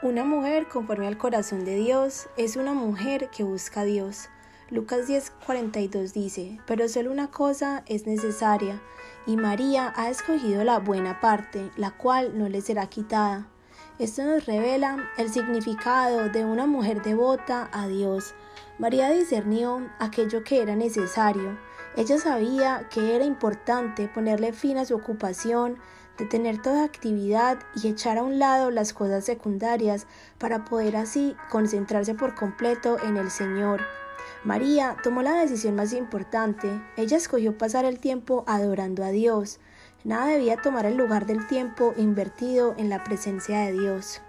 Una mujer conforme al corazón de Dios es una mujer que busca a Dios. Lucas 10:42 dice, pero solo una cosa es necesaria, y María ha escogido la buena parte, la cual no le será quitada. Esto nos revela el significado de una mujer devota a Dios. María discernió aquello que era necesario. Ella sabía que era importante ponerle fin a su ocupación, detener toda actividad y echar a un lado las cosas secundarias para poder así concentrarse por completo en el Señor. María tomó la decisión más importante. Ella escogió pasar el tiempo adorando a Dios. Nada debía tomar el lugar del tiempo invertido en la presencia de Dios.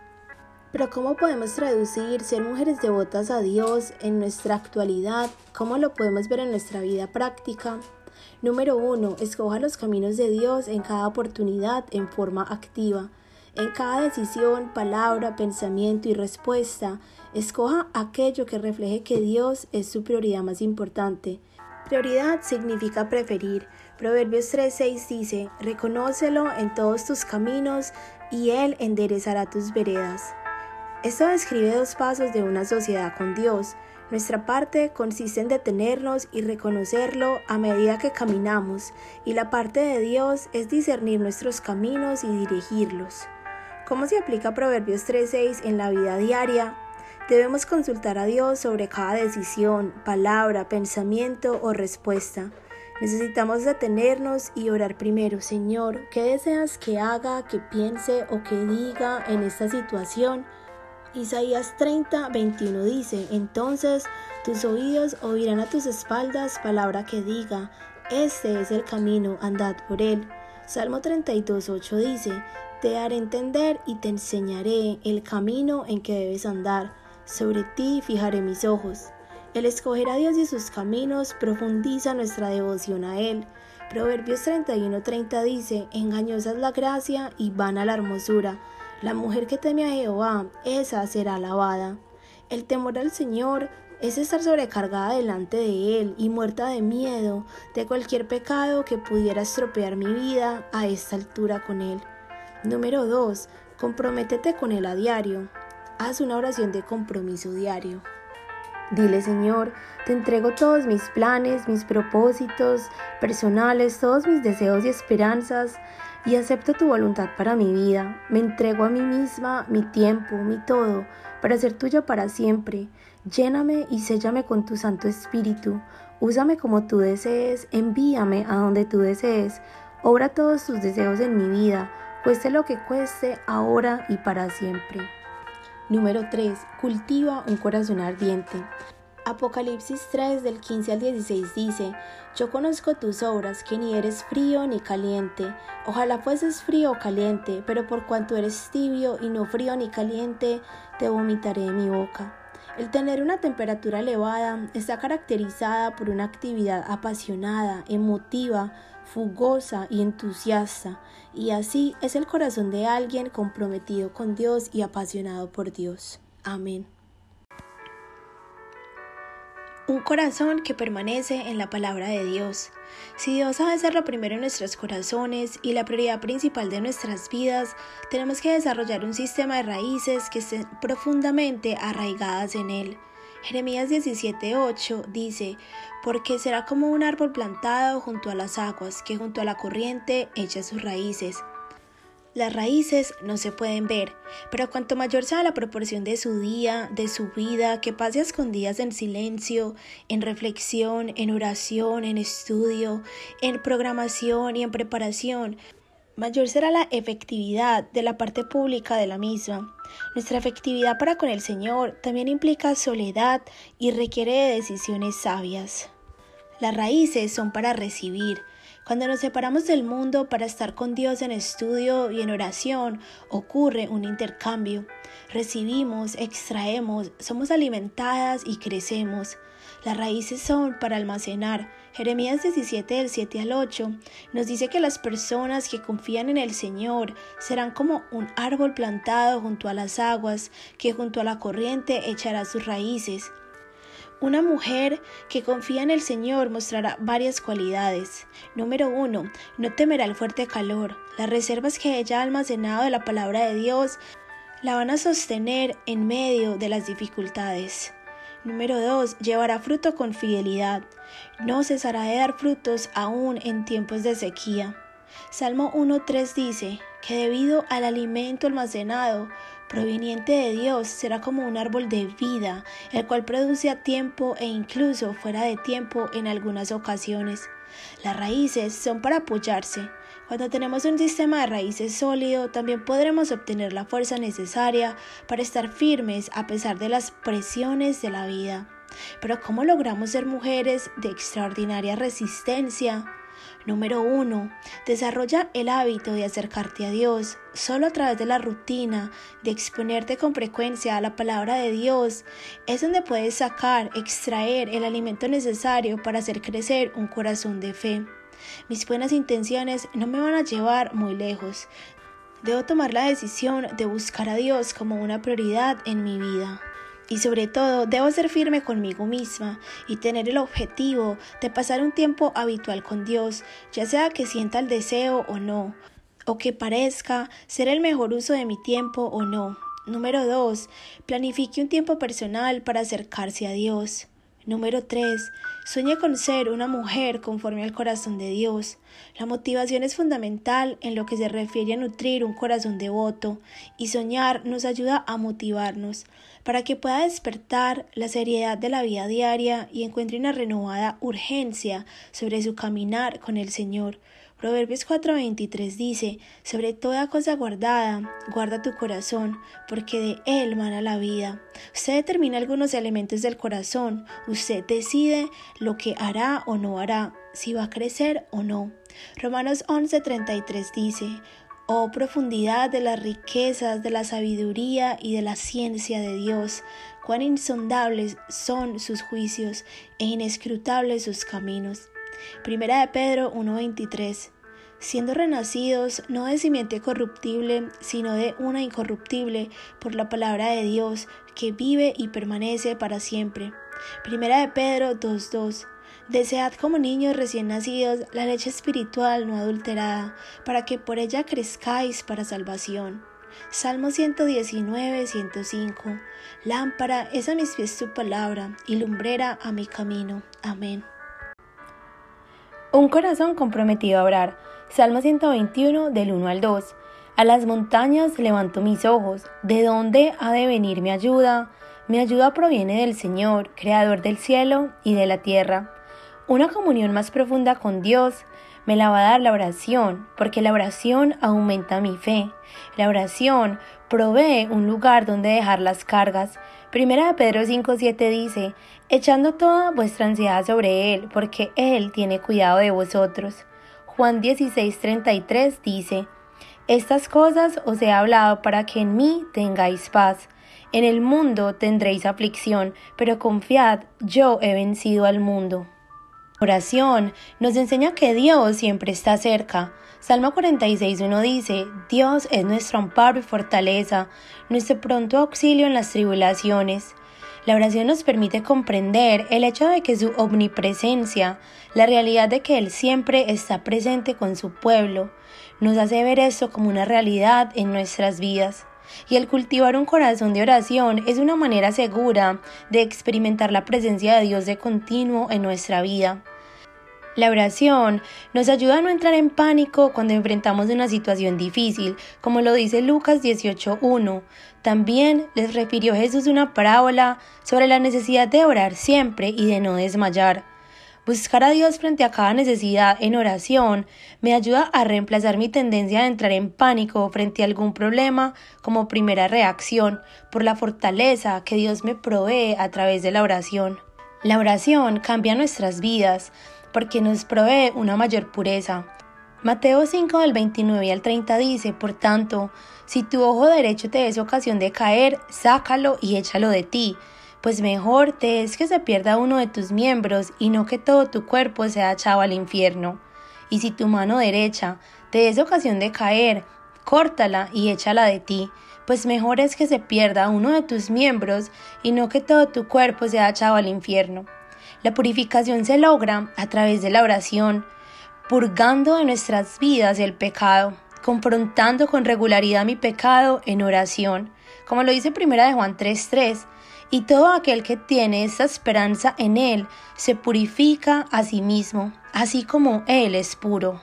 Pero ¿cómo podemos traducir ser mujeres devotas a Dios en nuestra actualidad? ¿Cómo lo podemos ver en nuestra vida práctica? Número 1. Escoja los caminos de Dios en cada oportunidad en forma activa. En cada decisión, palabra, pensamiento y respuesta, escoja aquello que refleje que Dios es su prioridad más importante. Prioridad significa preferir. Proverbios 3:6 dice, Reconócelo en todos tus caminos y Él enderezará tus veredas. Esto describe dos pasos de una sociedad con Dios. Nuestra parte consiste en detenernos y reconocerlo a medida que caminamos, y la parte de Dios es discernir nuestros caminos y dirigirlos. ¿Cómo se aplica Proverbios 3.6 en la vida diaria? Debemos consultar a Dios sobre cada decisión, palabra, pensamiento o respuesta. Necesitamos detenernos y orar primero, Señor, ¿qué deseas que haga, que piense o que diga en esta situación? Isaías 30, 21 dice, entonces tus oídos oirán a tus espaldas palabra que diga, este es el camino, andad por él. Salmo 32, 8 dice, te haré entender y te enseñaré el camino en que debes andar, sobre ti fijaré mis ojos. El escoger a Dios y sus caminos profundiza nuestra devoción a Él. Proverbios 31, 30 dice, engañosa es la gracia y vana la hermosura la mujer que teme a Jehová, esa será alabada. El temor al Señor es estar sobrecargada delante de Él y muerta de miedo de cualquier pecado que pudiera estropear mi vida a esta altura con Él. Número 2. Comprométete con Él a diario. Haz una oración de compromiso diario. Dile, Señor, te entrego todos mis planes, mis propósitos personales, todos mis deseos y esperanzas y acepto tu voluntad para mi vida. Me entrego a mí misma, mi tiempo, mi todo, para ser tuyo para siempre. Lléname y séllame con tu Santo Espíritu. Úsame como tú desees, envíame a donde tú desees. Obra todos tus deseos en mi vida, cueste lo que cueste, ahora y para siempre. Número 3. Cultiva un corazón ardiente. Apocalipsis 3 del 15 al 16 dice, Yo conozco tus obras, que ni eres frío ni caliente. Ojalá fueses frío o caliente, pero por cuanto eres tibio y no frío ni caliente, te vomitaré de mi boca. El tener una temperatura elevada está caracterizada por una actividad apasionada, emotiva, fugosa y entusiasta, y así es el corazón de alguien comprometido con Dios y apasionado por Dios. Amén. Un corazón que permanece en la palabra de Dios. Si Dios ha de ser lo primero en nuestros corazones y la prioridad principal de nuestras vidas, tenemos que desarrollar un sistema de raíces que estén profundamente arraigadas en Él. Jeremías 17:8 dice, porque será como un árbol plantado junto a las aguas, que junto a la corriente echa sus raíces. Las raíces no se pueden ver, pero cuanto mayor sea la proporción de su día, de su vida, que pase escondidas en silencio, en reflexión, en oración, en estudio, en programación y en preparación, mayor será la efectividad de la parte pública de la misma. Nuestra efectividad para con el Señor también implica soledad y requiere de decisiones sabias. Las raíces son para recibir, cuando nos separamos del mundo para estar con Dios en estudio y en oración, ocurre un intercambio. Recibimos, extraemos, somos alimentadas y crecemos. Las raíces son para almacenar. Jeremías 17 del 7 al 8 nos dice que las personas que confían en el Señor serán como un árbol plantado junto a las aguas, que junto a la corriente echará sus raíces. Una mujer que confía en el Señor mostrará varias cualidades. Número uno, no temerá el fuerte calor. Las reservas que ella ha almacenado de la palabra de Dios La van a sostener en medio de las dificultades. Número 2. Llevará fruto con fidelidad. No cesará de dar frutos aún en tiempos de sequía. Salmo 1.3 dice que debido al alimento almacenado proveniente de Dios será como un árbol de vida, el cual produce a tiempo e incluso fuera de tiempo en algunas ocasiones. Las raíces son para apoyarse. Cuando tenemos un sistema de raíces sólido, también podremos obtener la fuerza necesaria para estar firmes a pesar de las presiones de la vida. Pero ¿cómo logramos ser mujeres de extraordinaria resistencia? Número 1. Desarrolla el hábito de acercarte a Dios. Solo a través de la rutina, de exponerte con frecuencia a la palabra de Dios, es donde puedes sacar, extraer el alimento necesario para hacer crecer un corazón de fe. Mis buenas intenciones no me van a llevar muy lejos. Debo tomar la decisión de buscar a Dios como una prioridad en mi vida. Y sobre todo, debo ser firme conmigo misma y tener el objetivo de pasar un tiempo habitual con Dios, ya sea que sienta el deseo o no, o que parezca ser el mejor uso de mi tiempo o no. Número 2. Planifique un tiempo personal para acercarse a Dios. Número 3. Sueñe con ser una mujer conforme al corazón de Dios. La motivación es fundamental en lo que se refiere a nutrir un corazón devoto y soñar nos ayuda a motivarnos para que pueda despertar la seriedad de la vida diaria y encuentre una renovada urgencia sobre su caminar con el Señor. Proverbios 4:23 dice, sobre toda cosa guardada, guarda tu corazón, porque de él mana la vida. Usted determina algunos elementos del corazón, usted decide lo que hará o no hará, si va a crecer o no. Romanos 11:33 dice, Oh profundidad de las riquezas, de la sabiduría y de la ciencia de Dios, cuán insondables son sus juicios e inescrutables sus caminos. Primera de Pedro 1.23 siendo renacidos no de simiente corruptible, sino de una incorruptible, por la palabra de Dios, que vive y permanece para siempre. Primera de Pedro 2.2 Desead como niños recién nacidos la leche espiritual no adulterada, para que por ella crezcáis para salvación. Salmo 119, 105. Lámpara es a mis pies tu palabra y lumbrera a mi camino. Amén. Un corazón comprometido a orar. Salmo 121 del 1 al 2. A las montañas levanto mis ojos. ¿De dónde ha de venir mi ayuda? Mi ayuda proviene del Señor, Creador del cielo y de la tierra. Una comunión más profunda con Dios me la va a dar la oración, porque la oración aumenta mi fe. La oración provee un lugar donde dejar las cargas. Primera de Pedro 5.7 dice, echando toda vuestra ansiedad sobre Él, porque Él tiene cuidado de vosotros. Juan 16:33 dice, Estas cosas os he hablado para que en mí tengáis paz. En el mundo tendréis aflicción, pero confiad, yo he vencido al mundo. Oración nos enseña que Dios siempre está cerca. Salmo 46.1 dice, Dios es nuestro amparo y fortaleza, nuestro pronto auxilio en las tribulaciones. La oración nos permite comprender el hecho de que su omnipresencia, la realidad de que Él siempre está presente con su pueblo, nos hace ver esto como una realidad en nuestras vidas. Y el cultivar un corazón de oración es una manera segura de experimentar la presencia de Dios de continuo en nuestra vida. La oración nos ayuda a no entrar en pánico cuando enfrentamos una situación difícil, como lo dice Lucas 18.1. También les refirió Jesús una parábola sobre la necesidad de orar siempre y de no desmayar. Buscar a Dios frente a cada necesidad en oración me ayuda a reemplazar mi tendencia a entrar en pánico frente a algún problema como primera reacción por la fortaleza que Dios me provee a través de la oración. La oración cambia nuestras vidas porque nos provee una mayor pureza. Mateo 5 del 29 al 30 dice, por tanto, si tu ojo derecho te es ocasión de caer, sácalo y échalo de ti, pues mejor te es que se pierda uno de tus miembros y no que todo tu cuerpo sea echado al infierno. Y si tu mano derecha te es ocasión de caer, córtala y échala de ti, pues mejor es que se pierda uno de tus miembros y no que todo tu cuerpo sea echado al infierno. La purificación se logra a través de la oración, purgando de nuestras vidas el pecado. confrontando con regularidad mi pecado en oración, como lo dice primera de Juan 3:3, y todo aquel que tiene esta esperanza en Él se purifica a sí mismo, así como Él es puro.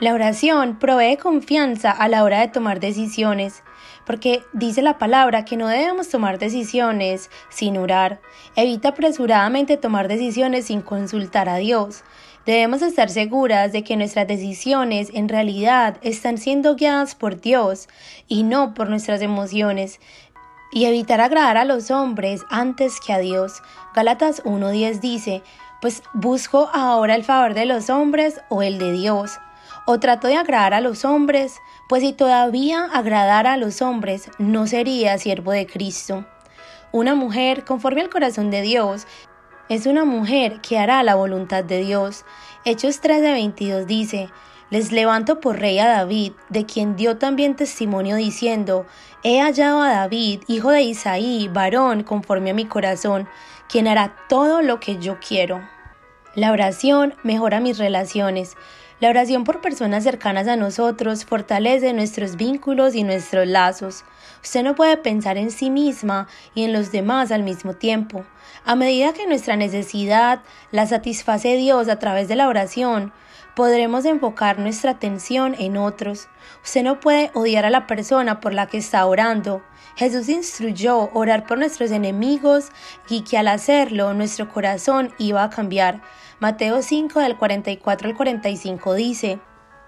La oración provee confianza a la hora de tomar decisiones, porque dice la palabra que no debemos tomar decisiones sin orar. Evita apresuradamente tomar decisiones sin consultar a Dios. Debemos estar seguras de que nuestras decisiones en realidad están siendo guiadas por Dios y no por nuestras emociones, y evitar agradar a los hombres antes que a Dios. Gálatas 1.10 dice, pues busco ahora el favor de los hombres o el de Dios. O trato de agradar a los hombres, pues si todavía agradara a los hombres, no sería siervo de Cristo. Una mujer conforme al corazón de Dios es una mujer que hará la voluntad de Dios. Hechos 13:22 dice, les levanto por rey a David, de quien dio también testimonio diciendo, He hallado a David, hijo de Isaí, varón conforme a mi corazón, quien hará todo lo que yo quiero. La oración mejora mis relaciones. La oración por personas cercanas a nosotros fortalece nuestros vínculos y nuestros lazos. Usted no puede pensar en sí misma y en los demás al mismo tiempo. A medida que nuestra necesidad la satisface Dios a través de la oración, podremos enfocar nuestra atención en otros. Usted no puede odiar a la persona por la que está orando. Jesús instruyó orar por nuestros enemigos y que al hacerlo nuestro corazón iba a cambiar. Mateo 5 del 44 al 45 dice,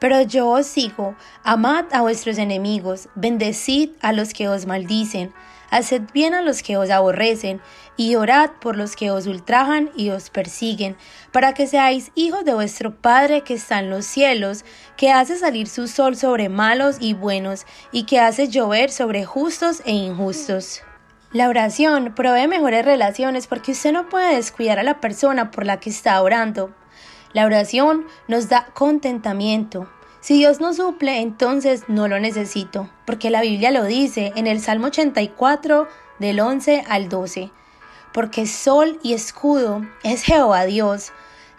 pero yo os sigo, amad a vuestros enemigos, bendecid a los que os maldicen, haced bien a los que os aborrecen, y orad por los que os ultrajan y os persiguen, para que seáis hijos de vuestro Padre que está en los cielos, que hace salir su sol sobre malos y buenos, y que hace llover sobre justos e injustos. La oración provee mejores relaciones porque usted no puede descuidar a la persona por la que está orando. La oración nos da contentamiento. Si Dios no suple, entonces no lo necesito, porque la Biblia lo dice en el Salmo 84 del 11 al 12. Porque sol y escudo es Jehová Dios.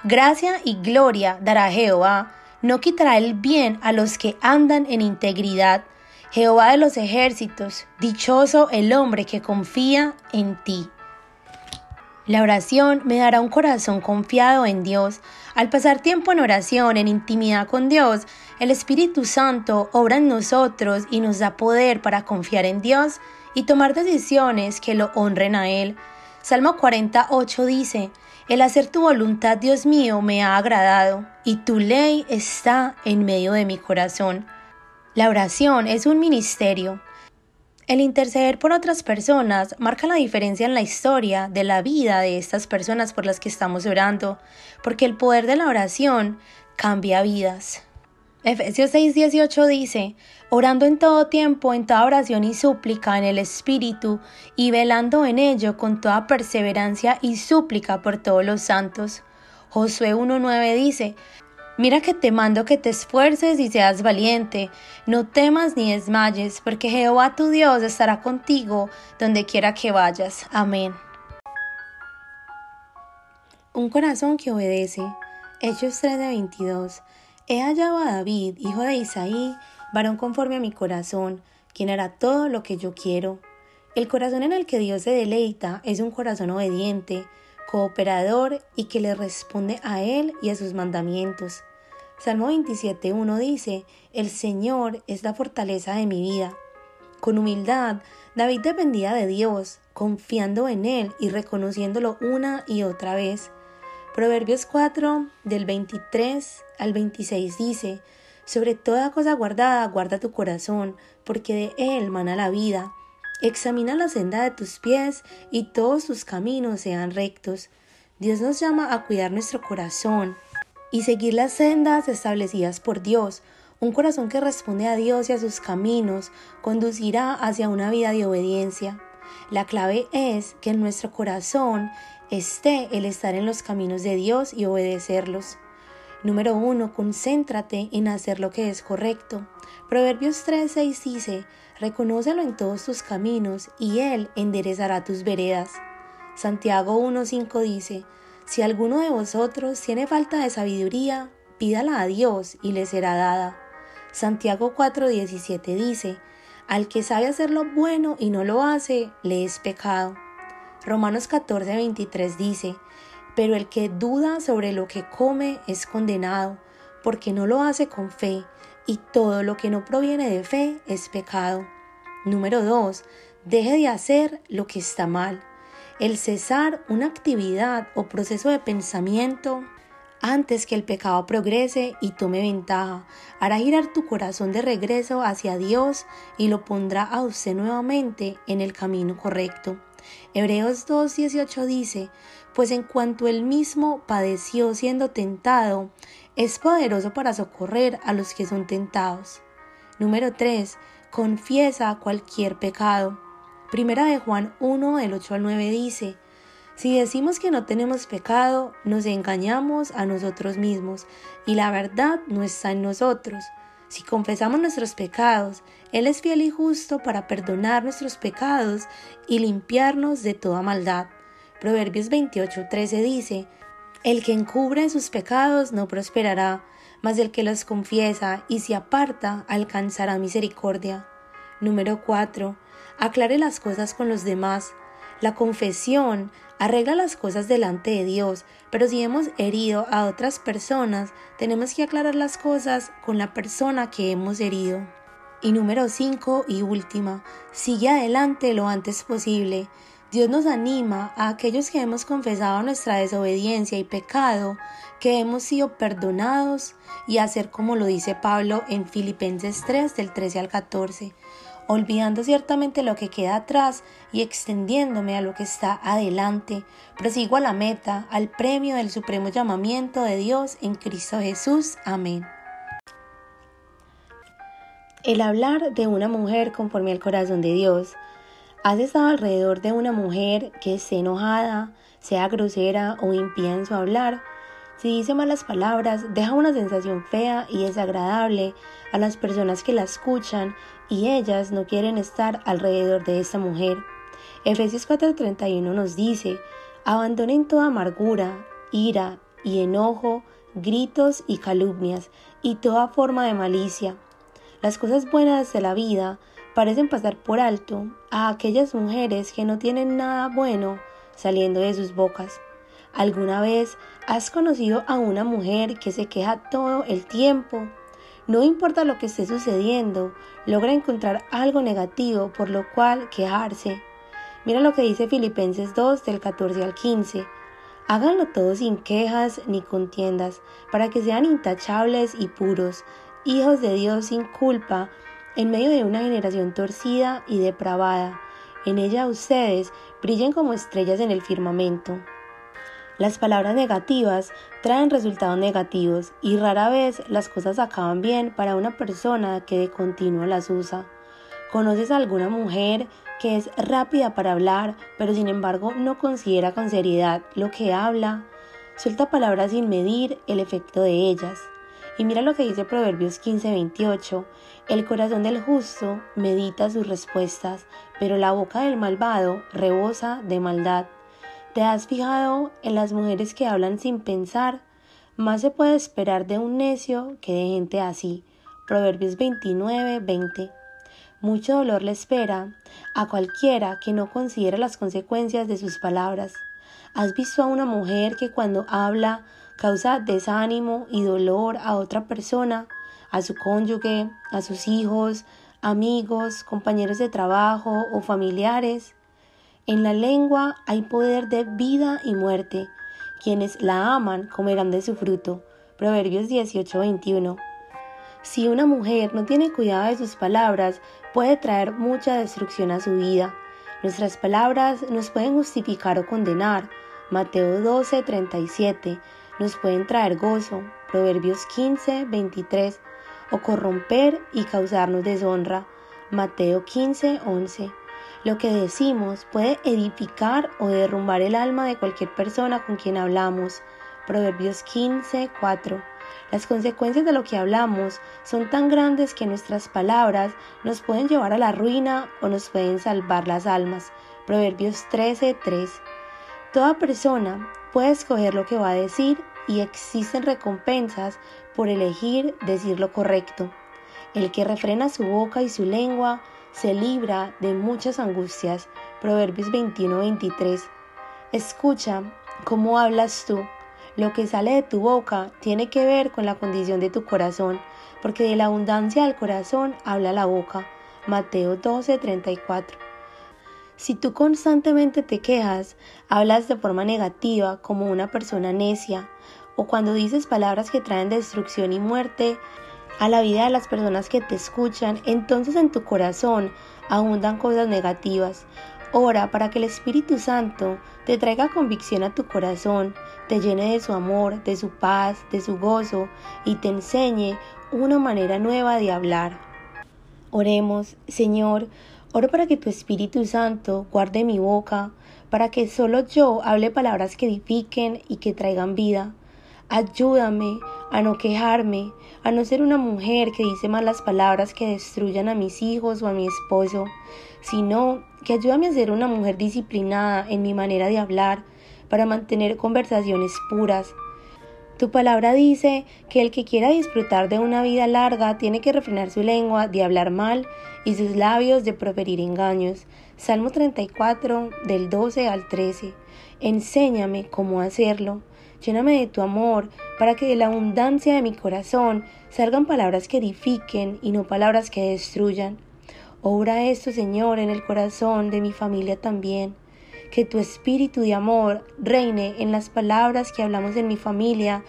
Gracia y gloria dará Jehová. No quitará el bien a los que andan en integridad. Jehová de los ejércitos, dichoso el hombre que confía en ti. La oración me dará un corazón confiado en Dios. Al pasar tiempo en oración, en intimidad con Dios, el Espíritu Santo obra en nosotros y nos da poder para confiar en Dios y tomar decisiones que lo honren a Él. Salmo 48 dice, El hacer tu voluntad, Dios mío, me ha agradado, y tu ley está en medio de mi corazón. La oración es un ministerio. El interceder por otras personas marca la diferencia en la historia de la vida de estas personas por las que estamos orando, porque el poder de la oración cambia vidas. Efesios 6:18 dice, orando en todo tiempo, en toda oración y súplica en el Espíritu, y velando en ello con toda perseverancia y súplica por todos los santos. Josué 1:9 dice, Mira que te mando que te esfuerces y seas valiente, no temas ni desmayes, porque Jehová tu Dios estará contigo donde quiera que vayas. Amén. Un corazón que obedece. Hechos 3:22. He hallado a David, hijo de Isaí, varón conforme a mi corazón, quien hará todo lo que yo quiero. El corazón en el que Dios se deleita es un corazón obediente, cooperador y que le responde a Él y a sus mandamientos. Salmo 27.1 dice, El Señor es la fortaleza de mi vida. Con humildad, David dependía de Dios, confiando en Él y reconociéndolo una y otra vez. Proverbios 4 del 23 al 26 dice, Sobre toda cosa guardada guarda tu corazón, porque de él mana la vida. Examina la senda de tus pies y todos tus caminos sean rectos. Dios nos llama a cuidar nuestro corazón y seguir las sendas establecidas por Dios. Un corazón que responde a Dios y a sus caminos conducirá hacia una vida de obediencia. La clave es que en nuestro corazón esté el estar en los caminos de Dios y obedecerlos. Número 1. Concéntrate en hacer lo que es correcto. Proverbios 3:6 dice, Reconócelo en todos tus caminos y Él enderezará tus veredas. Santiago 1:5 dice, Si alguno de vosotros tiene falta de sabiduría, pídala a Dios y le será dada. Santiago 4:17 dice, Al que sabe hacer lo bueno y no lo hace, le es pecado. Romanos 14:23 dice, Pero el que duda sobre lo que come es condenado, porque no lo hace con fe, y todo lo que no proviene de fe es pecado. Número 2. Deje de hacer lo que está mal. El cesar una actividad o proceso de pensamiento antes que el pecado progrese y tome ventaja, hará girar tu corazón de regreso hacia Dios y lo pondrá a usted nuevamente en el camino correcto. Hebreos 2.18 dice, pues en cuanto él mismo padeció siendo tentado, es poderoso para socorrer a los que son tentados. Número 3. Confiesa cualquier pecado. Primera de Juan 1 del 8 al 9 dice, si decimos que no tenemos pecado, nos engañamos a nosotros mismos y la verdad no está en nosotros. Si confesamos nuestros pecados, Él es fiel y justo para perdonar nuestros pecados y limpiarnos de toda maldad. Proverbios 28:13 dice, El que encubre sus pecados no prosperará, mas el que los confiesa y se aparta alcanzará misericordia. Número 4. Aclare las cosas con los demás. La confesión arregla las cosas delante de Dios, pero si hemos herido a otras personas, tenemos que aclarar las cosas con la persona que hemos herido. Y número 5 y última, sigue adelante lo antes posible. Dios nos anima a aquellos que hemos confesado nuestra desobediencia y pecado, que hemos sido perdonados y hacer como lo dice Pablo en Filipenses 3 del 13 al 14 olvidando ciertamente lo que queda atrás y extendiéndome a lo que está adelante, prosigo a la meta, al premio del supremo llamamiento de Dios en Cristo Jesús. Amén. El hablar de una mujer conforme al corazón de Dios. ¿Has estado alrededor de una mujer que esté enojada, sea grosera o impía en su hablar? Si dice malas palabras, deja una sensación fea y desagradable a las personas que la escuchan y ellas no quieren estar alrededor de esta mujer. Efesios 4:31 nos dice, abandonen toda amargura, ira y enojo, gritos y calumnias y toda forma de malicia. Las cosas buenas de la vida parecen pasar por alto a aquellas mujeres que no tienen nada bueno saliendo de sus bocas. ¿Alguna vez has conocido a una mujer que se queja todo el tiempo? No importa lo que esté sucediendo, logra encontrar algo negativo por lo cual quejarse. Mira lo que dice Filipenses 2 del 14 al 15. Háganlo todo sin quejas ni contiendas, para que sean intachables y puros, hijos de Dios sin culpa, en medio de una generación torcida y depravada. En ella ustedes brillen como estrellas en el firmamento. Las palabras negativas traen resultados negativos y rara vez las cosas acaban bien para una persona que de continuo las usa. ¿Conoces a alguna mujer que es rápida para hablar, pero sin embargo no considera con seriedad lo que habla? Suelta palabras sin medir el efecto de ellas. Y mira lo que dice Proverbios 15:28. El corazón del justo medita sus respuestas, pero la boca del malvado rebosa de maldad. ¿Te has fijado en las mujeres que hablan sin pensar? Más se puede esperar de un necio que de gente así. Proverbios 29, 20. Mucho dolor le espera a cualquiera que no considere las consecuencias de sus palabras. ¿Has visto a una mujer que cuando habla causa desánimo y dolor a otra persona, a su cónyuge, a sus hijos, amigos, compañeros de trabajo o familiares? En la lengua hay poder de vida y muerte. Quienes la aman comerán de su fruto. Proverbios 18:21. Si una mujer no tiene cuidado de sus palabras, puede traer mucha destrucción a su vida. Nuestras palabras nos pueden justificar o condenar. Mateo 12:37. Nos pueden traer gozo. Proverbios 15:23. O corromper y causarnos deshonra. Mateo 15:11. Lo que decimos puede edificar o derrumbar el alma de cualquier persona con quien hablamos. Proverbios 15, 4. Las consecuencias de lo que hablamos son tan grandes que nuestras palabras nos pueden llevar a la ruina o nos pueden salvar las almas. Proverbios 13, 3. Toda persona puede escoger lo que va a decir y existen recompensas por elegir decir lo correcto. El que refrena su boca y su lengua se libra de muchas angustias. Proverbios 21-23. Escucha cómo hablas tú. Lo que sale de tu boca tiene que ver con la condición de tu corazón, porque de la abundancia del corazón habla la boca. Mateo 12:34. Si tú constantemente te quejas, hablas de forma negativa como una persona necia, o cuando dices palabras que traen destrucción y muerte, a la vida de las personas que te escuchan, entonces en tu corazón abundan cosas negativas. Ora para que el Espíritu Santo te traiga convicción a tu corazón, te llene de su amor, de su paz, de su gozo y te enseñe una manera nueva de hablar. Oremos, Señor, oro para que tu Espíritu Santo guarde mi boca, para que solo yo hable palabras que edifiquen y que traigan vida. Ayúdame a no quejarme, a no ser una mujer que dice malas palabras que destruyan a mis hijos o a mi esposo, sino que ayúdame a ser una mujer disciplinada en mi manera de hablar, para mantener conversaciones puras. Tu palabra dice que el que quiera disfrutar de una vida larga tiene que refrenar su lengua de hablar mal y sus labios de proferir engaños. Salmo 34 del 12 al 13. Enséñame cómo hacerlo. Lléname de tu amor, para que de la abundancia de mi corazón salgan palabras que edifiquen y no palabras que destruyan. Obra esto, Señor, en el corazón de mi familia también. Que tu espíritu de amor reine en las palabras que hablamos en mi familia,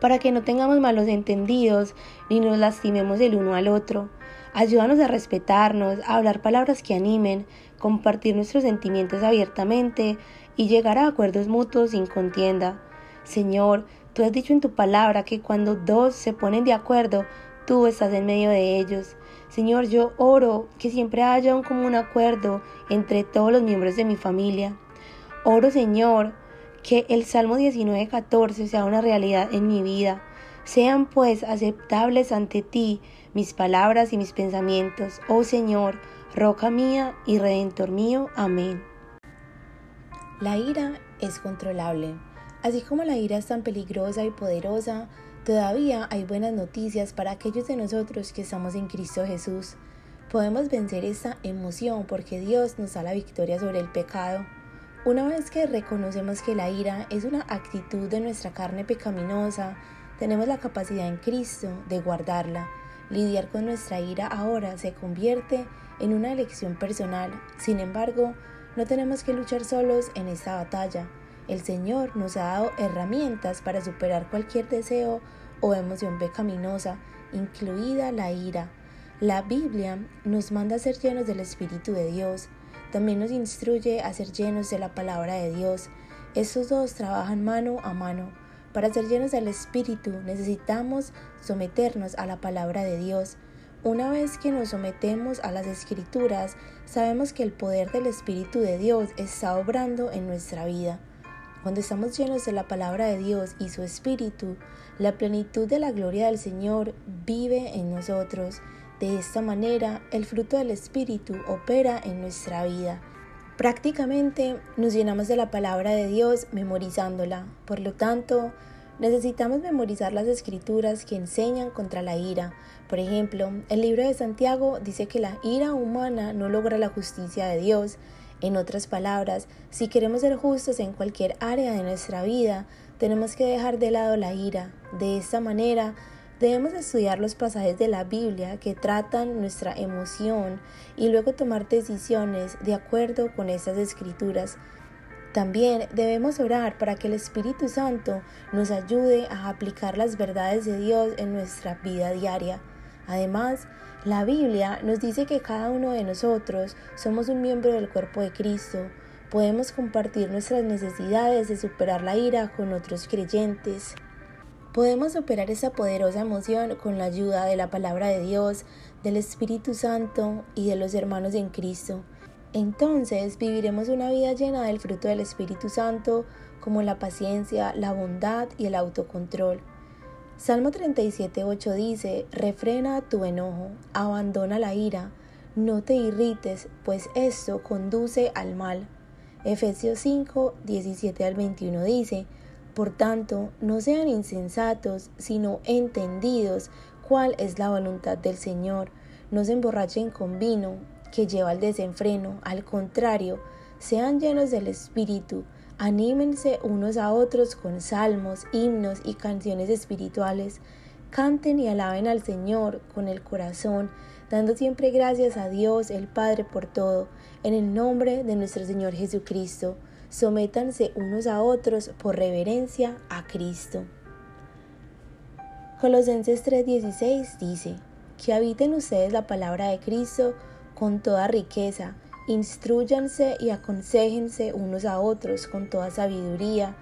para que no tengamos malos entendidos ni nos lastimemos el uno al otro. Ayúdanos a respetarnos, a hablar palabras que animen, compartir nuestros sentimientos abiertamente y llegar a acuerdos mutuos sin contienda. Señor, tú has dicho en tu palabra que cuando dos se ponen de acuerdo, tú estás en medio de ellos. Señor, yo oro que siempre haya un común acuerdo entre todos los miembros de mi familia. Oro, Señor, que el Salmo 19.14 sea una realidad en mi vida. Sean pues aceptables ante ti mis palabras y mis pensamientos, oh Señor, roca mía y redentor mío. Amén. La ira es controlable. Así como la ira es tan peligrosa y poderosa, todavía hay buenas noticias para aquellos de nosotros que estamos en Cristo Jesús. Podemos vencer esta emoción porque Dios nos da la victoria sobre el pecado. Una vez que reconocemos que la ira es una actitud de nuestra carne pecaminosa, tenemos la capacidad en Cristo de guardarla. Lidiar con nuestra ira ahora se convierte en una elección personal. Sin embargo, no tenemos que luchar solos en esta batalla. El Señor nos ha dado herramientas para superar cualquier deseo o emoción pecaminosa, incluida la ira. La Biblia nos manda a ser llenos del Espíritu de Dios. También nos instruye a ser llenos de la palabra de Dios. Estos dos trabajan mano a mano. Para ser llenos del Espíritu necesitamos someternos a la palabra de Dios. Una vez que nos sometemos a las escrituras, sabemos que el poder del Espíritu de Dios está obrando en nuestra vida. Cuando estamos llenos de la palabra de Dios y su Espíritu, la plenitud de la gloria del Señor vive en nosotros. De esta manera, el fruto del Espíritu opera en nuestra vida. Prácticamente nos llenamos de la palabra de Dios memorizándola. Por lo tanto, necesitamos memorizar las escrituras que enseñan contra la ira. Por ejemplo, el libro de Santiago dice que la ira humana no logra la justicia de Dios en otras palabras, si queremos ser justos en cualquier área de nuestra vida, tenemos que dejar de lado la ira. De esta manera, debemos estudiar los pasajes de la Biblia que tratan nuestra emoción y luego tomar decisiones de acuerdo con estas escrituras. También debemos orar para que el Espíritu Santo nos ayude a aplicar las verdades de Dios en nuestra vida diaria. Además, la Biblia nos dice que cada uno de nosotros somos un miembro del cuerpo de Cristo. Podemos compartir nuestras necesidades de superar la ira con otros creyentes. Podemos superar esa poderosa emoción con la ayuda de la palabra de Dios, del Espíritu Santo y de los hermanos en Cristo. Entonces viviremos una vida llena del fruto del Espíritu Santo, como la paciencia, la bondad y el autocontrol. Salmo 37.8 dice, refrena tu enojo, abandona la ira, no te irrites, pues esto conduce al mal. Efesios 5, 17 al 21 dice, por tanto, no sean insensatos, sino entendidos, cuál es la voluntad del Señor. No se emborrachen con vino, que lleva al desenfreno. Al contrario, sean llenos del Espíritu. Anímense unos a otros con salmos, himnos y canciones espirituales. Canten y alaben al Señor con el corazón, dando siempre gracias a Dios el Padre por todo, en el nombre de nuestro Señor Jesucristo. Sométanse unos a otros por reverencia a Cristo. Colosenses 3:16 dice, que habiten ustedes la palabra de Cristo con toda riqueza, instruyanse y aconsejense unos a otros con toda sabiduría,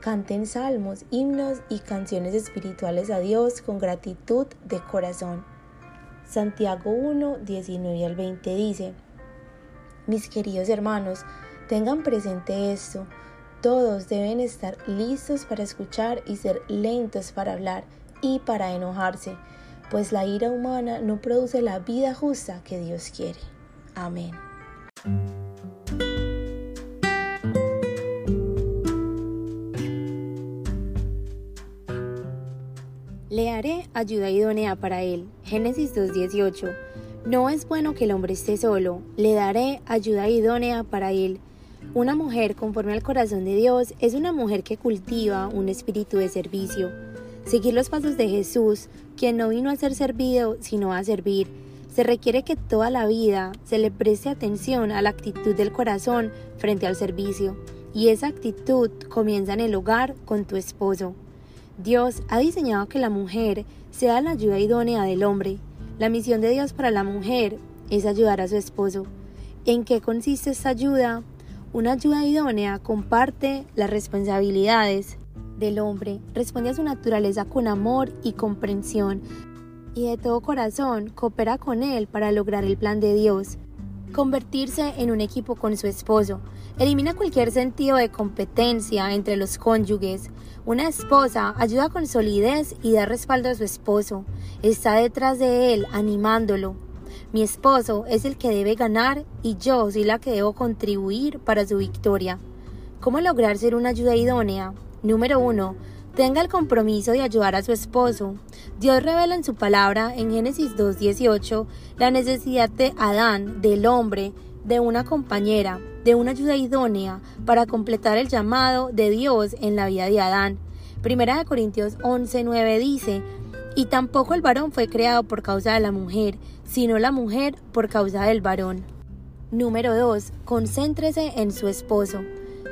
canten salmos, himnos y canciones espirituales a Dios con gratitud de corazón. Santiago 1, 19 al 20 dice, Mis queridos hermanos, tengan presente esto, todos deben estar listos para escuchar y ser lentos para hablar y para enojarse, pues la ira humana no produce la vida justa que Dios quiere. Amén. Le haré ayuda idónea para él. Génesis 2.18. No es bueno que el hombre esté solo, le daré ayuda idónea para él. Una mujer conforme al corazón de Dios es una mujer que cultiva un espíritu de servicio Seguir los pasos de Jesús, quien no vino a ser servido, sino a servir. Se requiere que toda la vida se le preste atención a la actitud del corazón frente al servicio. Y esa actitud comienza en el hogar con tu esposo. Dios ha diseñado que la mujer sea la ayuda idónea del hombre. La misión de Dios para la mujer es ayudar a su esposo. ¿En qué consiste esta ayuda? Una ayuda idónea comparte las responsabilidades del hombre, responde a su naturaleza con amor y comprensión, y de todo corazón coopera con él para lograr el plan de Dios. Convertirse en un equipo con su esposo. Elimina cualquier sentido de competencia entre los cónyuges. Una esposa ayuda con solidez y da respaldo a su esposo. Está detrás de él, animándolo. Mi esposo es el que debe ganar y yo soy la que debo contribuir para su victoria. ¿Cómo lograr ser una ayuda idónea? Número 1. Tenga el compromiso de ayudar a su esposo. Dios revela en su palabra en Génesis 2.18 la necesidad de Adán, del hombre, de una compañera, de una ayuda idónea para completar el llamado de Dios en la vida de Adán. Primera de Corintios 11.9 dice, y tampoco el varón fue creado por causa de la mujer, sino la mujer por causa del varón. Número 2. Concéntrese en su esposo.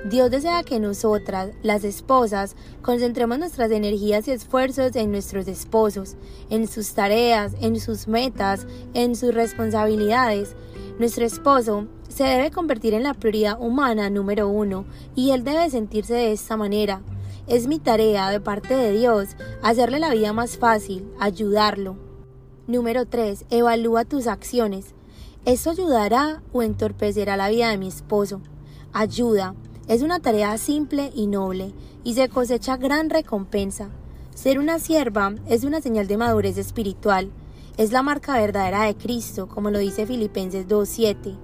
Dios desea que nosotras, las esposas, concentremos nuestras energías y esfuerzos en nuestros esposos, en sus tareas, en sus metas, en sus responsabilidades. Nuestro esposo se debe convertir en la prioridad humana número uno y él debe sentirse de esta manera. Es mi tarea de parte de Dios hacerle la vida más fácil, ayudarlo. Número 3. Evalúa tus acciones. ¿Esto ayudará o entorpecerá la vida de mi esposo? Ayuda. Es una tarea simple y noble, y se cosecha gran recompensa. Ser una sierva es una señal de madurez espiritual. Es la marca verdadera de Cristo, como lo dice Filipenses 2.7.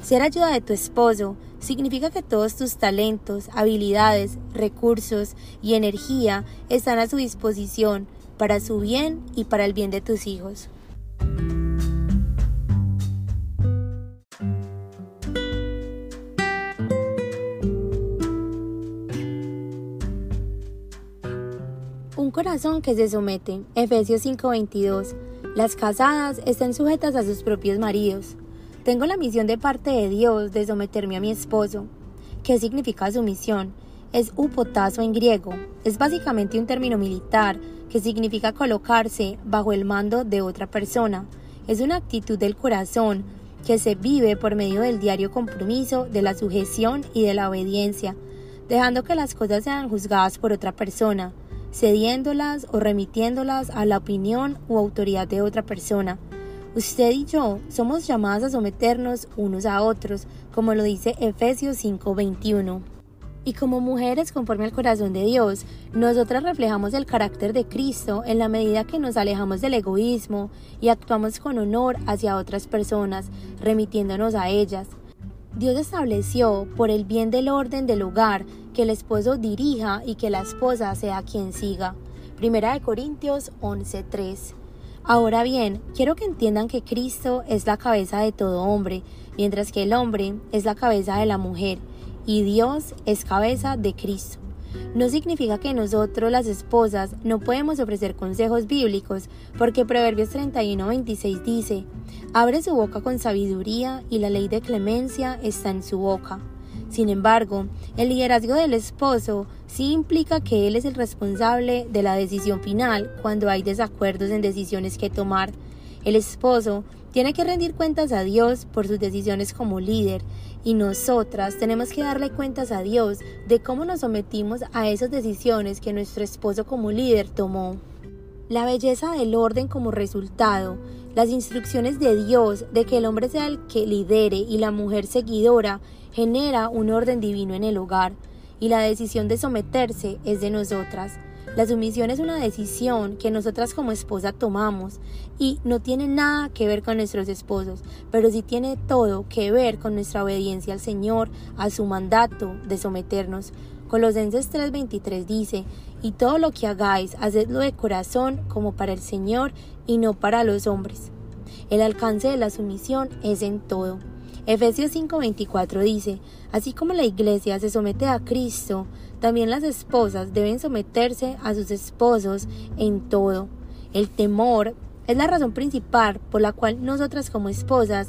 Ser ayuda de tu esposo significa que todos tus talentos, habilidades, recursos y energía están a su disposición para su bien y para el bien de tus hijos. Un corazón que se somete. Efesios 5:22. Las casadas están sujetas a sus propios maridos. Tengo la misión de parte de Dios de someterme a mi esposo. ¿Qué significa sumisión? Es upotazo en griego. Es básicamente un término militar que significa colocarse bajo el mando de otra persona. Es una actitud del corazón que se vive por medio del diario compromiso de la sujeción y de la obediencia, dejando que las cosas sean juzgadas por otra persona cediéndolas o remitiéndolas a la opinión u autoridad de otra persona. Usted y yo somos llamadas a someternos unos a otros, como lo dice Efesios 5:21. Y como mujeres conforme al corazón de Dios, nosotras reflejamos el carácter de Cristo en la medida que nos alejamos del egoísmo y actuamos con honor hacia otras personas, remitiéndonos a ellas. Dios estableció, por el bien del orden del hogar, que el esposo dirija y que la esposa sea quien siga. Primera de Corintios 11:3. Ahora bien, quiero que entiendan que Cristo es la cabeza de todo hombre, mientras que el hombre es la cabeza de la mujer, y Dios es cabeza de Cristo. No significa que nosotros las esposas no podemos ofrecer consejos bíblicos, porque Proverbios 31:26 dice, abre su boca con sabiduría y la ley de clemencia está en su boca. Sin embargo, el liderazgo del esposo sí implica que él es el responsable de la decisión final cuando hay desacuerdos en decisiones que tomar. El esposo tiene que rendir cuentas a Dios por sus decisiones como líder y nosotras tenemos que darle cuentas a Dios de cómo nos sometimos a esas decisiones que nuestro esposo como líder tomó. La belleza del orden como resultado, las instrucciones de Dios de que el hombre sea el que lidere y la mujer seguidora genera un orden divino en el hogar y la decisión de someterse es de nosotras. La sumisión es una decisión que nosotras como esposa tomamos y no tiene nada que ver con nuestros esposos, pero sí tiene todo que ver con nuestra obediencia al Señor, a su mandato de someternos. Colosenses 3:23 dice, y todo lo que hagáis, hacedlo de corazón como para el Señor y no para los hombres. El alcance de la sumisión es en todo. Efesios 5:24 dice, así como la iglesia se somete a Cristo, también las esposas deben someterse a sus esposos en todo. El temor es la razón principal por la cual nosotras como esposas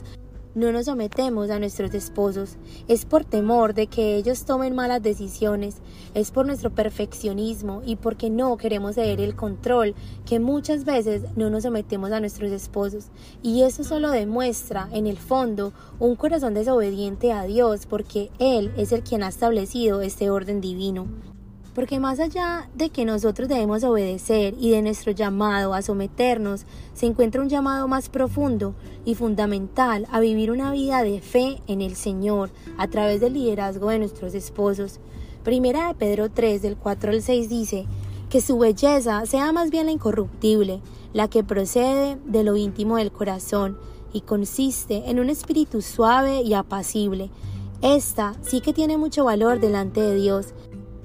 no nos sometemos a nuestros esposos. Es por temor de que ellos tomen malas decisiones. Es por nuestro perfeccionismo y porque no queremos ceder el control que muchas veces no nos sometemos a nuestros esposos. Y eso solo demuestra, en el fondo, un corazón desobediente a Dios porque Él es el quien ha establecido este orden divino. Porque más allá de que nosotros debemos obedecer y de nuestro llamado a someternos, se encuentra un llamado más profundo y fundamental a vivir una vida de fe en el Señor a través del liderazgo de nuestros esposos. Primera de Pedro 3 del 4 al 6 dice, que su belleza sea más bien la incorruptible, la que procede de lo íntimo del corazón y consiste en un espíritu suave y apacible. Esta sí que tiene mucho valor delante de Dios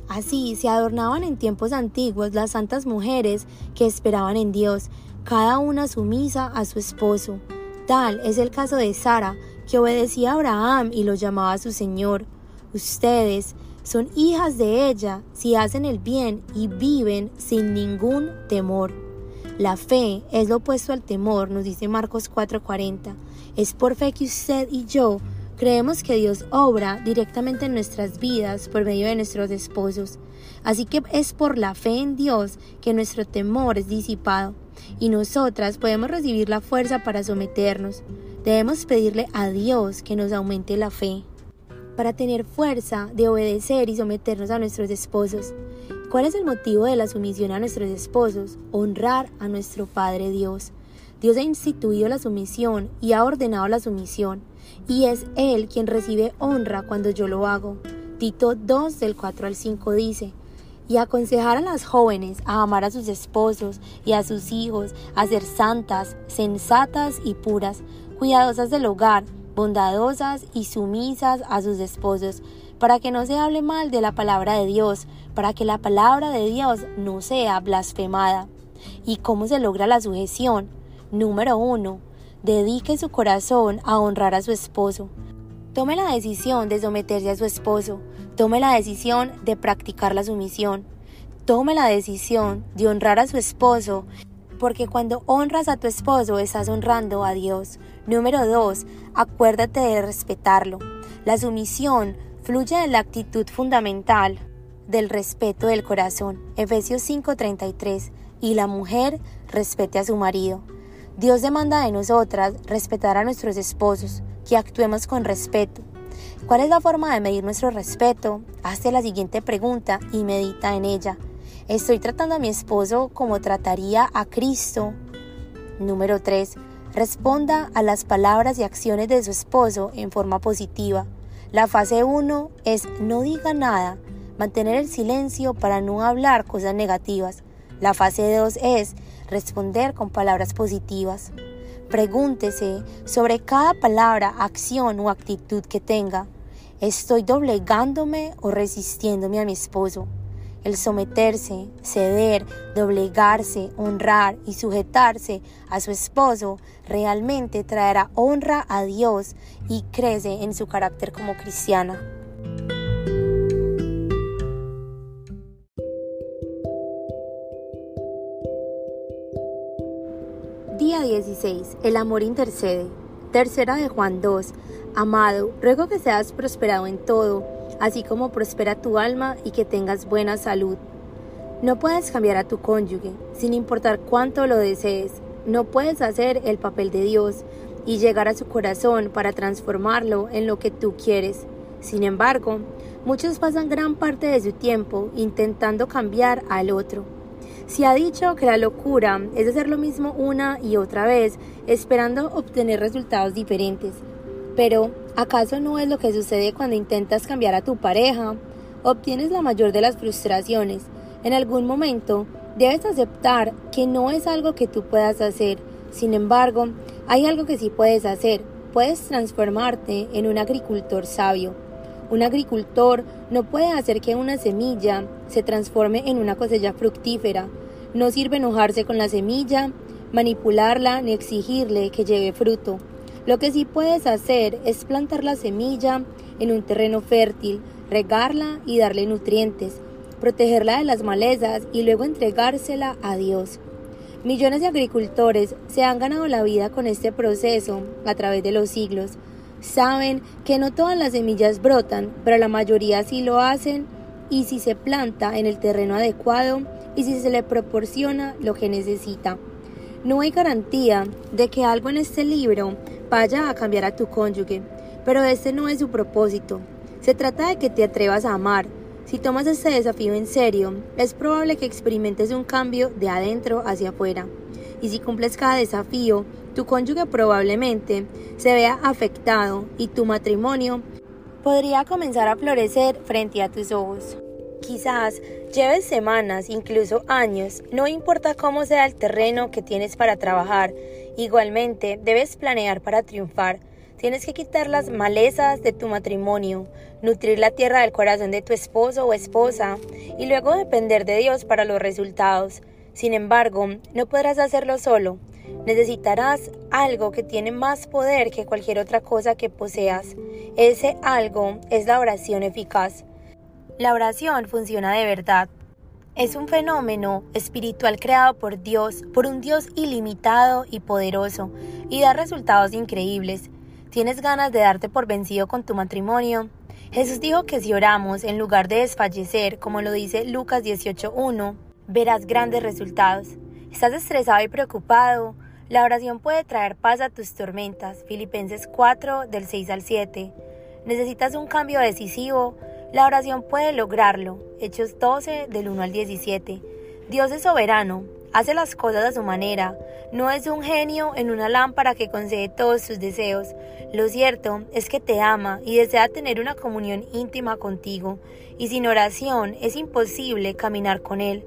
Así se adornaban en tiempos antiguos las santas mujeres que esperaban en Dios, cada una sumisa a su esposo. Tal es el caso de Sara, que obedecía a Abraham y lo llamaba su Señor. Ustedes son hijas de ella si hacen el bien y viven sin ningún temor. La fe es lo opuesto al temor, nos dice Marcos 4:40. Es por fe que usted y yo Creemos que Dios obra directamente en nuestras vidas por medio de nuestros esposos. Así que es por la fe en Dios que nuestro temor es disipado y nosotras podemos recibir la fuerza para someternos. Debemos pedirle a Dios que nos aumente la fe para tener fuerza de obedecer y someternos a nuestros esposos. ¿Cuál es el motivo de la sumisión a nuestros esposos? Honrar a nuestro Padre Dios. Dios ha instituido la sumisión y ha ordenado la sumisión y es Él quien recibe honra cuando yo lo hago. Tito 2 del 4 al 5 dice, y aconsejar a las jóvenes a amar a sus esposos y a sus hijos, a ser santas, sensatas y puras, cuidadosas del hogar, bondadosas y sumisas a sus esposos, para que no se hable mal de la palabra de Dios, para que la palabra de Dios no sea blasfemada. ¿Y cómo se logra la sujeción? Número 1 dedique su corazón a honrar a su esposo. Tome la decisión de someterse a su esposo. Tome la decisión de practicar la sumisión. Tome la decisión de honrar a su esposo, porque cuando honras a tu esposo estás honrando a Dios. Número 2. Acuérdate de respetarlo. La sumisión fluye de la actitud fundamental del respeto del corazón. Efesios 5:33. Y la mujer respete a su marido. Dios demanda de nosotras respetar a nuestros esposos, que actuemos con respeto. ¿Cuál es la forma de medir nuestro respeto? Hazte la siguiente pregunta y medita en ella. ¿Estoy tratando a mi esposo como trataría a Cristo? Número 3. Responda a las palabras y acciones de su esposo en forma positiva. La fase 1 es no diga nada, mantener el silencio para no hablar cosas negativas. La fase 2 es responder con palabras positivas. Pregúntese sobre cada palabra, acción o actitud que tenga. ¿Estoy doblegándome o resistiéndome a mi esposo? el someterse, ceder, doblegarse, honrar y sujetarse a su esposo realmente traerá honra a Dios y crece en su carácter como cristiana. Día 16. El amor intercede. Tercera de Juan 2. Amado, ruego que seas prosperado en todo así como prospera tu alma y que tengas buena salud. No puedes cambiar a tu cónyuge, sin importar cuánto lo desees. No puedes hacer el papel de Dios y llegar a su corazón para transformarlo en lo que tú quieres. Sin embargo, muchos pasan gran parte de su tiempo intentando cambiar al otro. Se ha dicho que la locura es hacer lo mismo una y otra vez, esperando obtener resultados diferentes. Pero, ¿acaso no es lo que sucede cuando intentas cambiar a tu pareja? Obtienes la mayor de las frustraciones. En algún momento, debes aceptar que no es algo que tú puedas hacer. Sin embargo, hay algo que sí puedes hacer. Puedes transformarte en un agricultor sabio. Un agricultor no puede hacer que una semilla se transforme en una cosecha fructífera. No sirve enojarse con la semilla, manipularla ni exigirle que lleve fruto. Lo que sí puedes hacer es plantar la semilla en un terreno fértil, regarla y darle nutrientes, protegerla de las malezas y luego entregársela a Dios. Millones de agricultores se han ganado la vida con este proceso a través de los siglos. Saben que no todas las semillas brotan, pero la mayoría sí lo hacen y si se planta en el terreno adecuado y si se le proporciona lo que necesita. No hay garantía de que algo en este libro vaya a cambiar a tu cónyuge, pero este no es su propósito. Se trata de que te atrevas a amar. Si tomas este desafío en serio, es probable que experimentes un cambio de adentro hacia afuera. Y si cumples cada desafío, tu cónyuge probablemente se vea afectado y tu matrimonio podría comenzar a florecer frente a tus ojos. Quizás lleves semanas, incluso años, no importa cómo sea el terreno que tienes para trabajar, igualmente debes planear para triunfar. Tienes que quitar las malezas de tu matrimonio, nutrir la tierra del corazón de tu esposo o esposa y luego depender de Dios para los resultados. Sin embargo, no podrás hacerlo solo. Necesitarás algo que tiene más poder que cualquier otra cosa que poseas. Ese algo es la oración eficaz. La oración funciona de verdad. Es un fenómeno espiritual creado por Dios, por un Dios ilimitado y poderoso, y da resultados increíbles. ¿Tienes ganas de darte por vencido con tu matrimonio? Jesús dijo que si oramos en lugar de desfallecer, como lo dice Lucas 18.1, verás grandes resultados. ¿Estás estresado y preocupado? La oración puede traer paz a tus tormentas. Filipenses 4 del 6 al 7. ¿Necesitas un cambio decisivo? La oración puede lograrlo. Hechos 12 del 1 al 17. Dios es soberano, hace las cosas a su manera. No es un genio en una lámpara que concede todos sus deseos. Lo cierto es que te ama y desea tener una comunión íntima contigo. Y sin oración es imposible caminar con Él.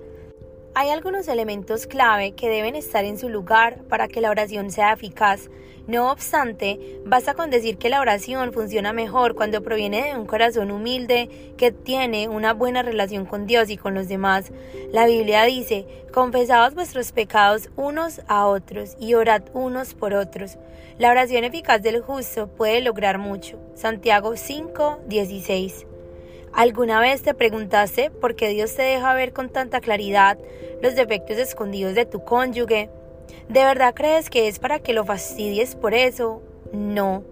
Hay algunos elementos clave que deben estar en su lugar para que la oración sea eficaz. No obstante, basta con decir que la oración funciona mejor cuando proviene de un corazón humilde que tiene una buena relación con Dios y con los demás. La Biblia dice, confesaos vuestros pecados unos a otros y orad unos por otros. La oración eficaz del justo puede lograr mucho. Santiago 5, 16. ¿Alguna vez te preguntaste por qué Dios te deja ver con tanta claridad los defectos escondidos de tu cónyuge? ¿De verdad crees que es para que lo fastidies por eso? No,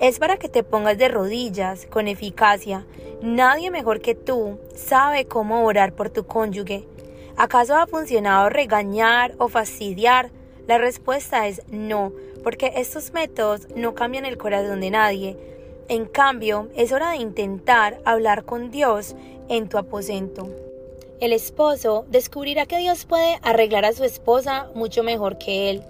es para que te pongas de rodillas con eficacia. Nadie mejor que tú sabe cómo orar por tu cónyuge. ¿Acaso ha funcionado regañar o fastidiar? La respuesta es no, porque estos métodos no cambian el corazón de nadie en cambio, es hora de intentar hablar con Dios en tu aposento. El esposo descubrirá que Dios puede arreglar a su esposa mucho mejor que él.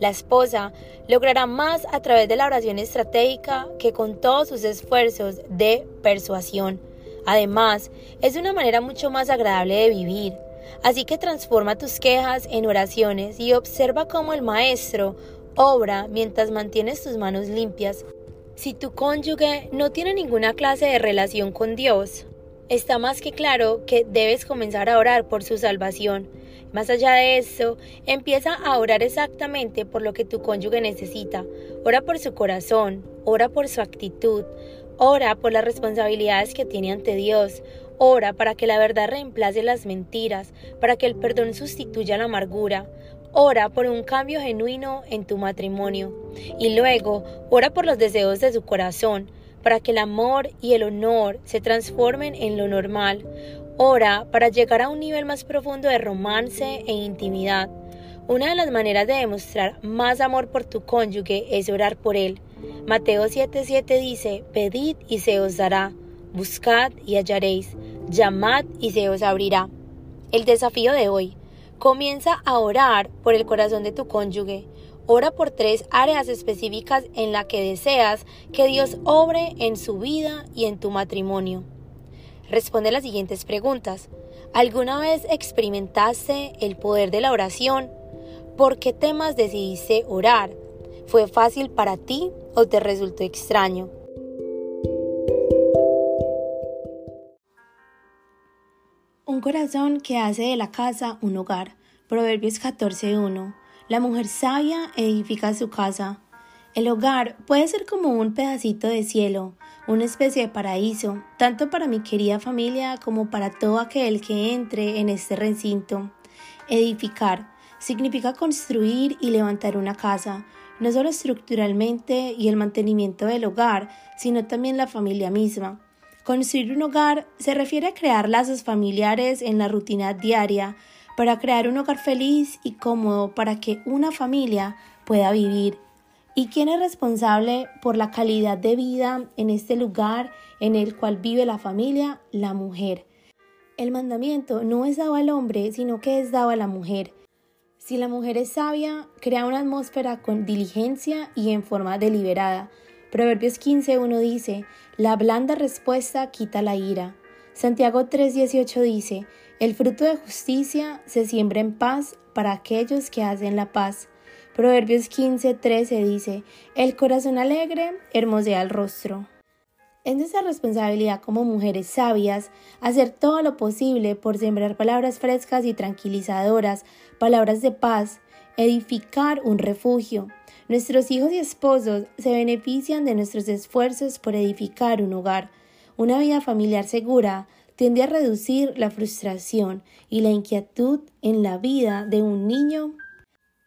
La esposa logrará más a través de la oración estratégica que con todos sus esfuerzos de persuasión. Además, es una manera mucho más agradable de vivir. Así que transforma tus quejas en oraciones y observa cómo el Maestro obra mientras mantienes tus manos limpias si tu cónyuge no tiene ninguna clase de relación con Dios, Está más que claro que debes comenzar a orar por su salvación. Más allá de eso, empieza a orar exactamente por lo que tu cónyuge necesita. Ora por su corazón, ora por su actitud, ora por las responsabilidades que tiene ante Dios, ora para que la verdad reemplace las mentiras, para que el perdón sustituya la amargura. Ora por un cambio genuino en tu matrimonio y luego ora por los deseos de su corazón, para que el amor y el honor se transformen en lo normal. Ora para llegar a un nivel más profundo de romance e intimidad. Una de las maneras de demostrar más amor por tu cónyuge es orar por él. Mateo 7:7 dice, Pedid y se os dará, buscad y hallaréis, llamad y se os abrirá. El desafío de hoy. Comienza a orar por el corazón de tu cónyuge. Ora por tres áreas específicas en las que deseas que Dios obre en su vida y en tu matrimonio. Responde las siguientes preguntas. ¿Alguna vez experimentaste el poder de la oración? ¿Por qué temas decidiste orar? ¿Fue fácil para ti o te resultó extraño? Un corazón que hace de la casa un hogar. Proverbios 14.1. La mujer sabia edifica su casa. El hogar puede ser como un pedacito de cielo, una especie de paraíso, tanto para mi querida familia como para todo aquel que entre en este recinto. Edificar significa construir y levantar una casa, no solo estructuralmente y el mantenimiento del hogar, sino también la familia misma. Construir un hogar se refiere a crear lazos familiares en la rutina diaria, para crear un hogar feliz y cómodo para que una familia pueda vivir. ¿Y quién es responsable por la calidad de vida en este lugar en el cual vive la familia? La mujer. El mandamiento no es dado al hombre, sino que es dado a la mujer. Si la mujer es sabia, crea una atmósfera con diligencia y en forma deliberada. Proverbios 15.1 dice, la blanda respuesta quita la ira. Santiago 3.18 dice, el fruto de justicia se siembra en paz para aquellos que hacen la paz. Proverbios 15:13 dice, el corazón alegre hermosea el rostro. Es nuestra responsabilidad como mujeres sabias hacer todo lo posible por sembrar palabras frescas y tranquilizadoras, palabras de paz, edificar un refugio. Nuestros hijos y esposos se benefician de nuestros esfuerzos por edificar un hogar, una vida familiar segura, tiende a reducir la frustración y la inquietud en la vida de un niño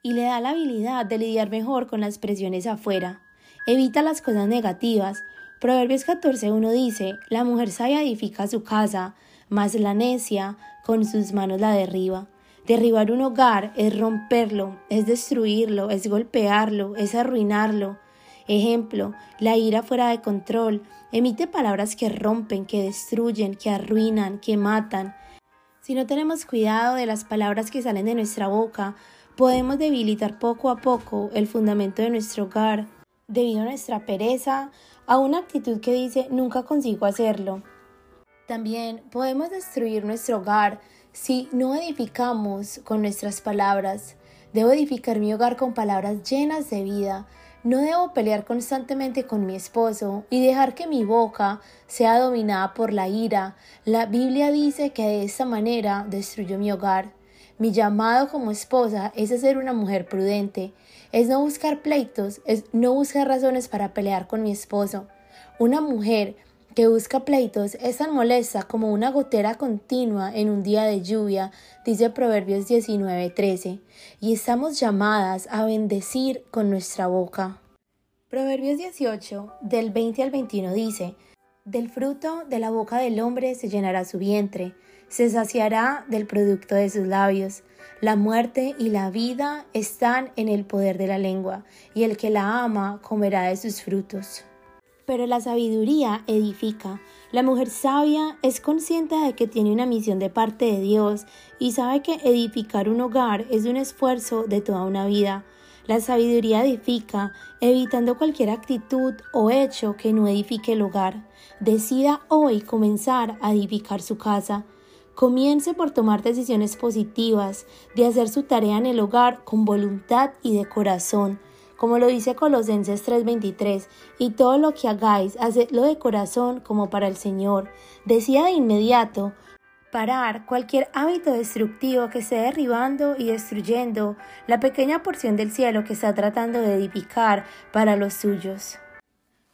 y le da la habilidad de lidiar mejor con las presiones afuera. Evita las cosas negativas. Proverbios 14.1 dice, la mujer sabia edifica su casa, mas la necia con sus manos la derriba. Derribar un hogar es romperlo, es destruirlo, es golpearlo, es arruinarlo. Ejemplo, la ira fuera de control emite palabras que rompen, que destruyen, que arruinan, que matan. Si no tenemos cuidado de las palabras que salen de nuestra boca, podemos debilitar poco a poco el fundamento de nuestro hogar, debido a nuestra pereza, a una actitud que dice nunca consigo hacerlo. También podemos destruir nuestro hogar si no edificamos con nuestras palabras. Debo edificar mi hogar con palabras llenas de vida, no debo pelear constantemente con mi esposo y dejar que mi boca sea dominada por la ira. La Biblia dice que de esta manera destruyó mi hogar. Mi llamado como esposa es ser una mujer prudente, es no buscar pleitos, es no buscar razones para pelear con mi esposo. Una mujer que busca pleitos es tan molesta como una gotera continua en un día de lluvia, dice Proverbios 19:13, y estamos llamadas a bendecir con nuestra boca. Proverbios 18, del 20 al 21 dice, Del fruto de la boca del hombre se llenará su vientre, se saciará del producto de sus labios. La muerte y la vida están en el poder de la lengua, y el que la ama comerá de sus frutos. Pero la sabiduría edifica. La mujer sabia es consciente de que tiene una misión de parte de Dios y sabe que edificar un hogar es un esfuerzo de toda una vida. La sabiduría edifica, evitando cualquier actitud o hecho que no edifique el hogar. Decida hoy comenzar a edificar su casa. Comience por tomar decisiones positivas, de hacer su tarea en el hogar con voluntad y de corazón como lo dice Colosenses 3:23, y todo lo que hagáis, hacedlo de corazón como para el Señor. Decía de inmediato, parar cualquier hábito destructivo que esté derribando y destruyendo la pequeña porción del cielo que está tratando de edificar para los suyos.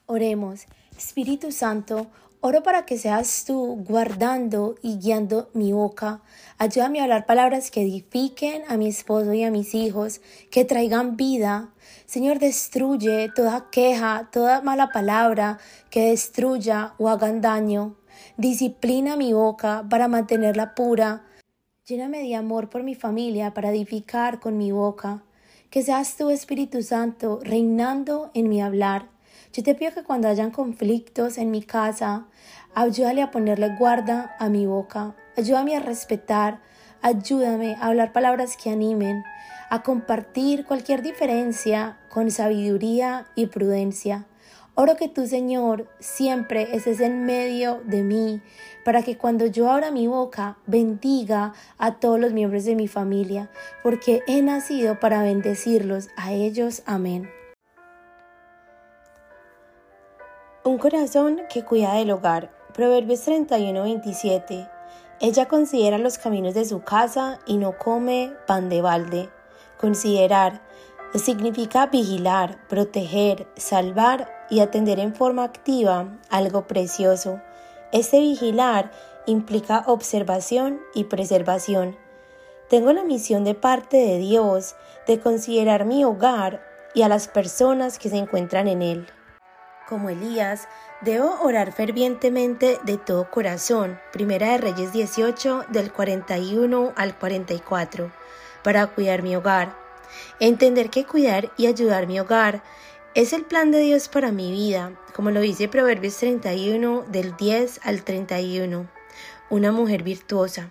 Oremos, Espíritu Santo, oro para que seas tú guardando y guiando mi boca. Ayúdame a hablar palabras que edifiquen a mi esposo y a mis hijos, que traigan vida. Señor, destruye toda queja, toda mala palabra que destruya o hagan daño. Disciplina mi boca para mantenerla pura. Lléname de amor por mi familia para edificar con mi boca. Que seas tú, Espíritu Santo, reinando en mi hablar. Yo te pido que cuando hayan conflictos en mi casa, ayúdale a ponerle guarda a mi boca. Ayúdame a respetar. Ayúdame a hablar palabras que animen, a compartir cualquier diferencia con sabiduría y prudencia. Oro que tú, Señor, siempre estés en medio de mí, para que cuando yo abra mi boca bendiga a todos los miembros de mi familia, porque he nacido para bendecirlos a ellos. Amén. Un corazón que cuida del hogar. Proverbios 31-27. Ella considera los caminos de su casa y no come pan de balde. Considerar significa vigilar, proteger, salvar y atender en forma activa algo precioso. Este vigilar implica observación y preservación. Tengo la misión de parte de Dios de considerar mi hogar y a las personas que se encuentran en él. Como Elías, debo orar fervientemente de todo corazón. Primera de Reyes 18 del 41 al 44 para cuidar mi hogar Entender que cuidar y ayudar mi hogar es el plan de Dios para mi vida, como lo dice Proverbios 31 del 10 al 31. Una mujer virtuosa.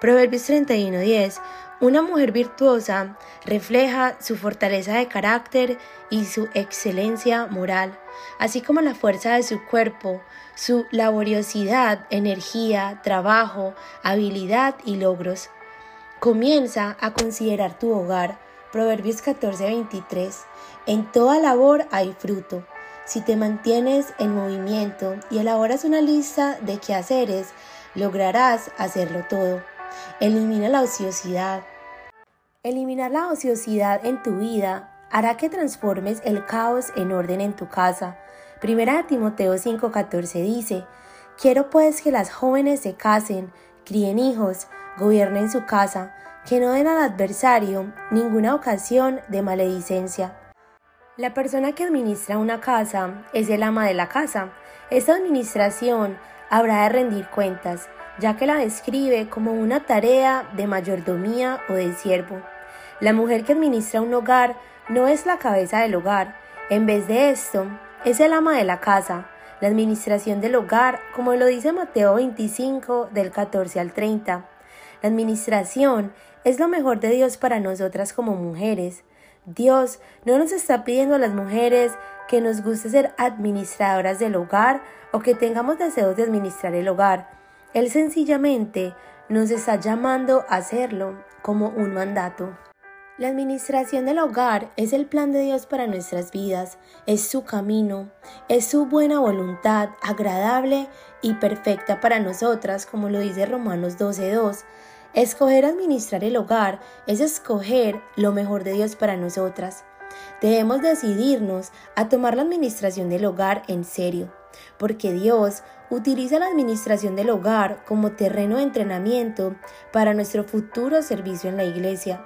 Proverbios 31 10. Una mujer virtuosa refleja su fortaleza de carácter y su excelencia moral, así como la fuerza de su cuerpo, su laboriosidad, energía, trabajo, habilidad y logros. Comienza a considerar tu hogar Proverbios 14:23. En toda labor hay fruto. Si te mantienes en movimiento y elaboras una lista de quehaceres, lograrás hacerlo todo. Elimina la ociosidad. Eliminar la ociosidad en tu vida hará que transformes el caos en orden en tu casa. Primera Timoteo 5:14 dice, Quiero pues que las jóvenes se casen, críen hijos, gobiernen su casa, que no den al adversario ninguna ocasión de maledicencia. La persona que administra una casa es el ama de la casa. Esta administración habrá de rendir cuentas, ya que la describe como una tarea de mayordomía o de siervo. La mujer que administra un hogar no es la cabeza del hogar, en vez de esto, es el ama de la casa. La administración del hogar, como lo dice Mateo 25 del 14 al 30. Administración es lo mejor de Dios para nosotras como mujeres. Dios no nos está pidiendo a las mujeres que nos guste ser administradoras del hogar o que tengamos deseos de administrar el hogar. Él sencillamente nos está llamando a hacerlo como un mandato. La administración del hogar es el plan de Dios para nuestras vidas, es su camino, es su buena voluntad agradable y perfecta para nosotras, como lo dice Romanos 12.2. Escoger administrar el hogar es escoger lo mejor de Dios para nosotras. Debemos decidirnos a tomar la administración del hogar en serio, porque Dios utiliza la administración del hogar como terreno de entrenamiento para nuestro futuro servicio en la iglesia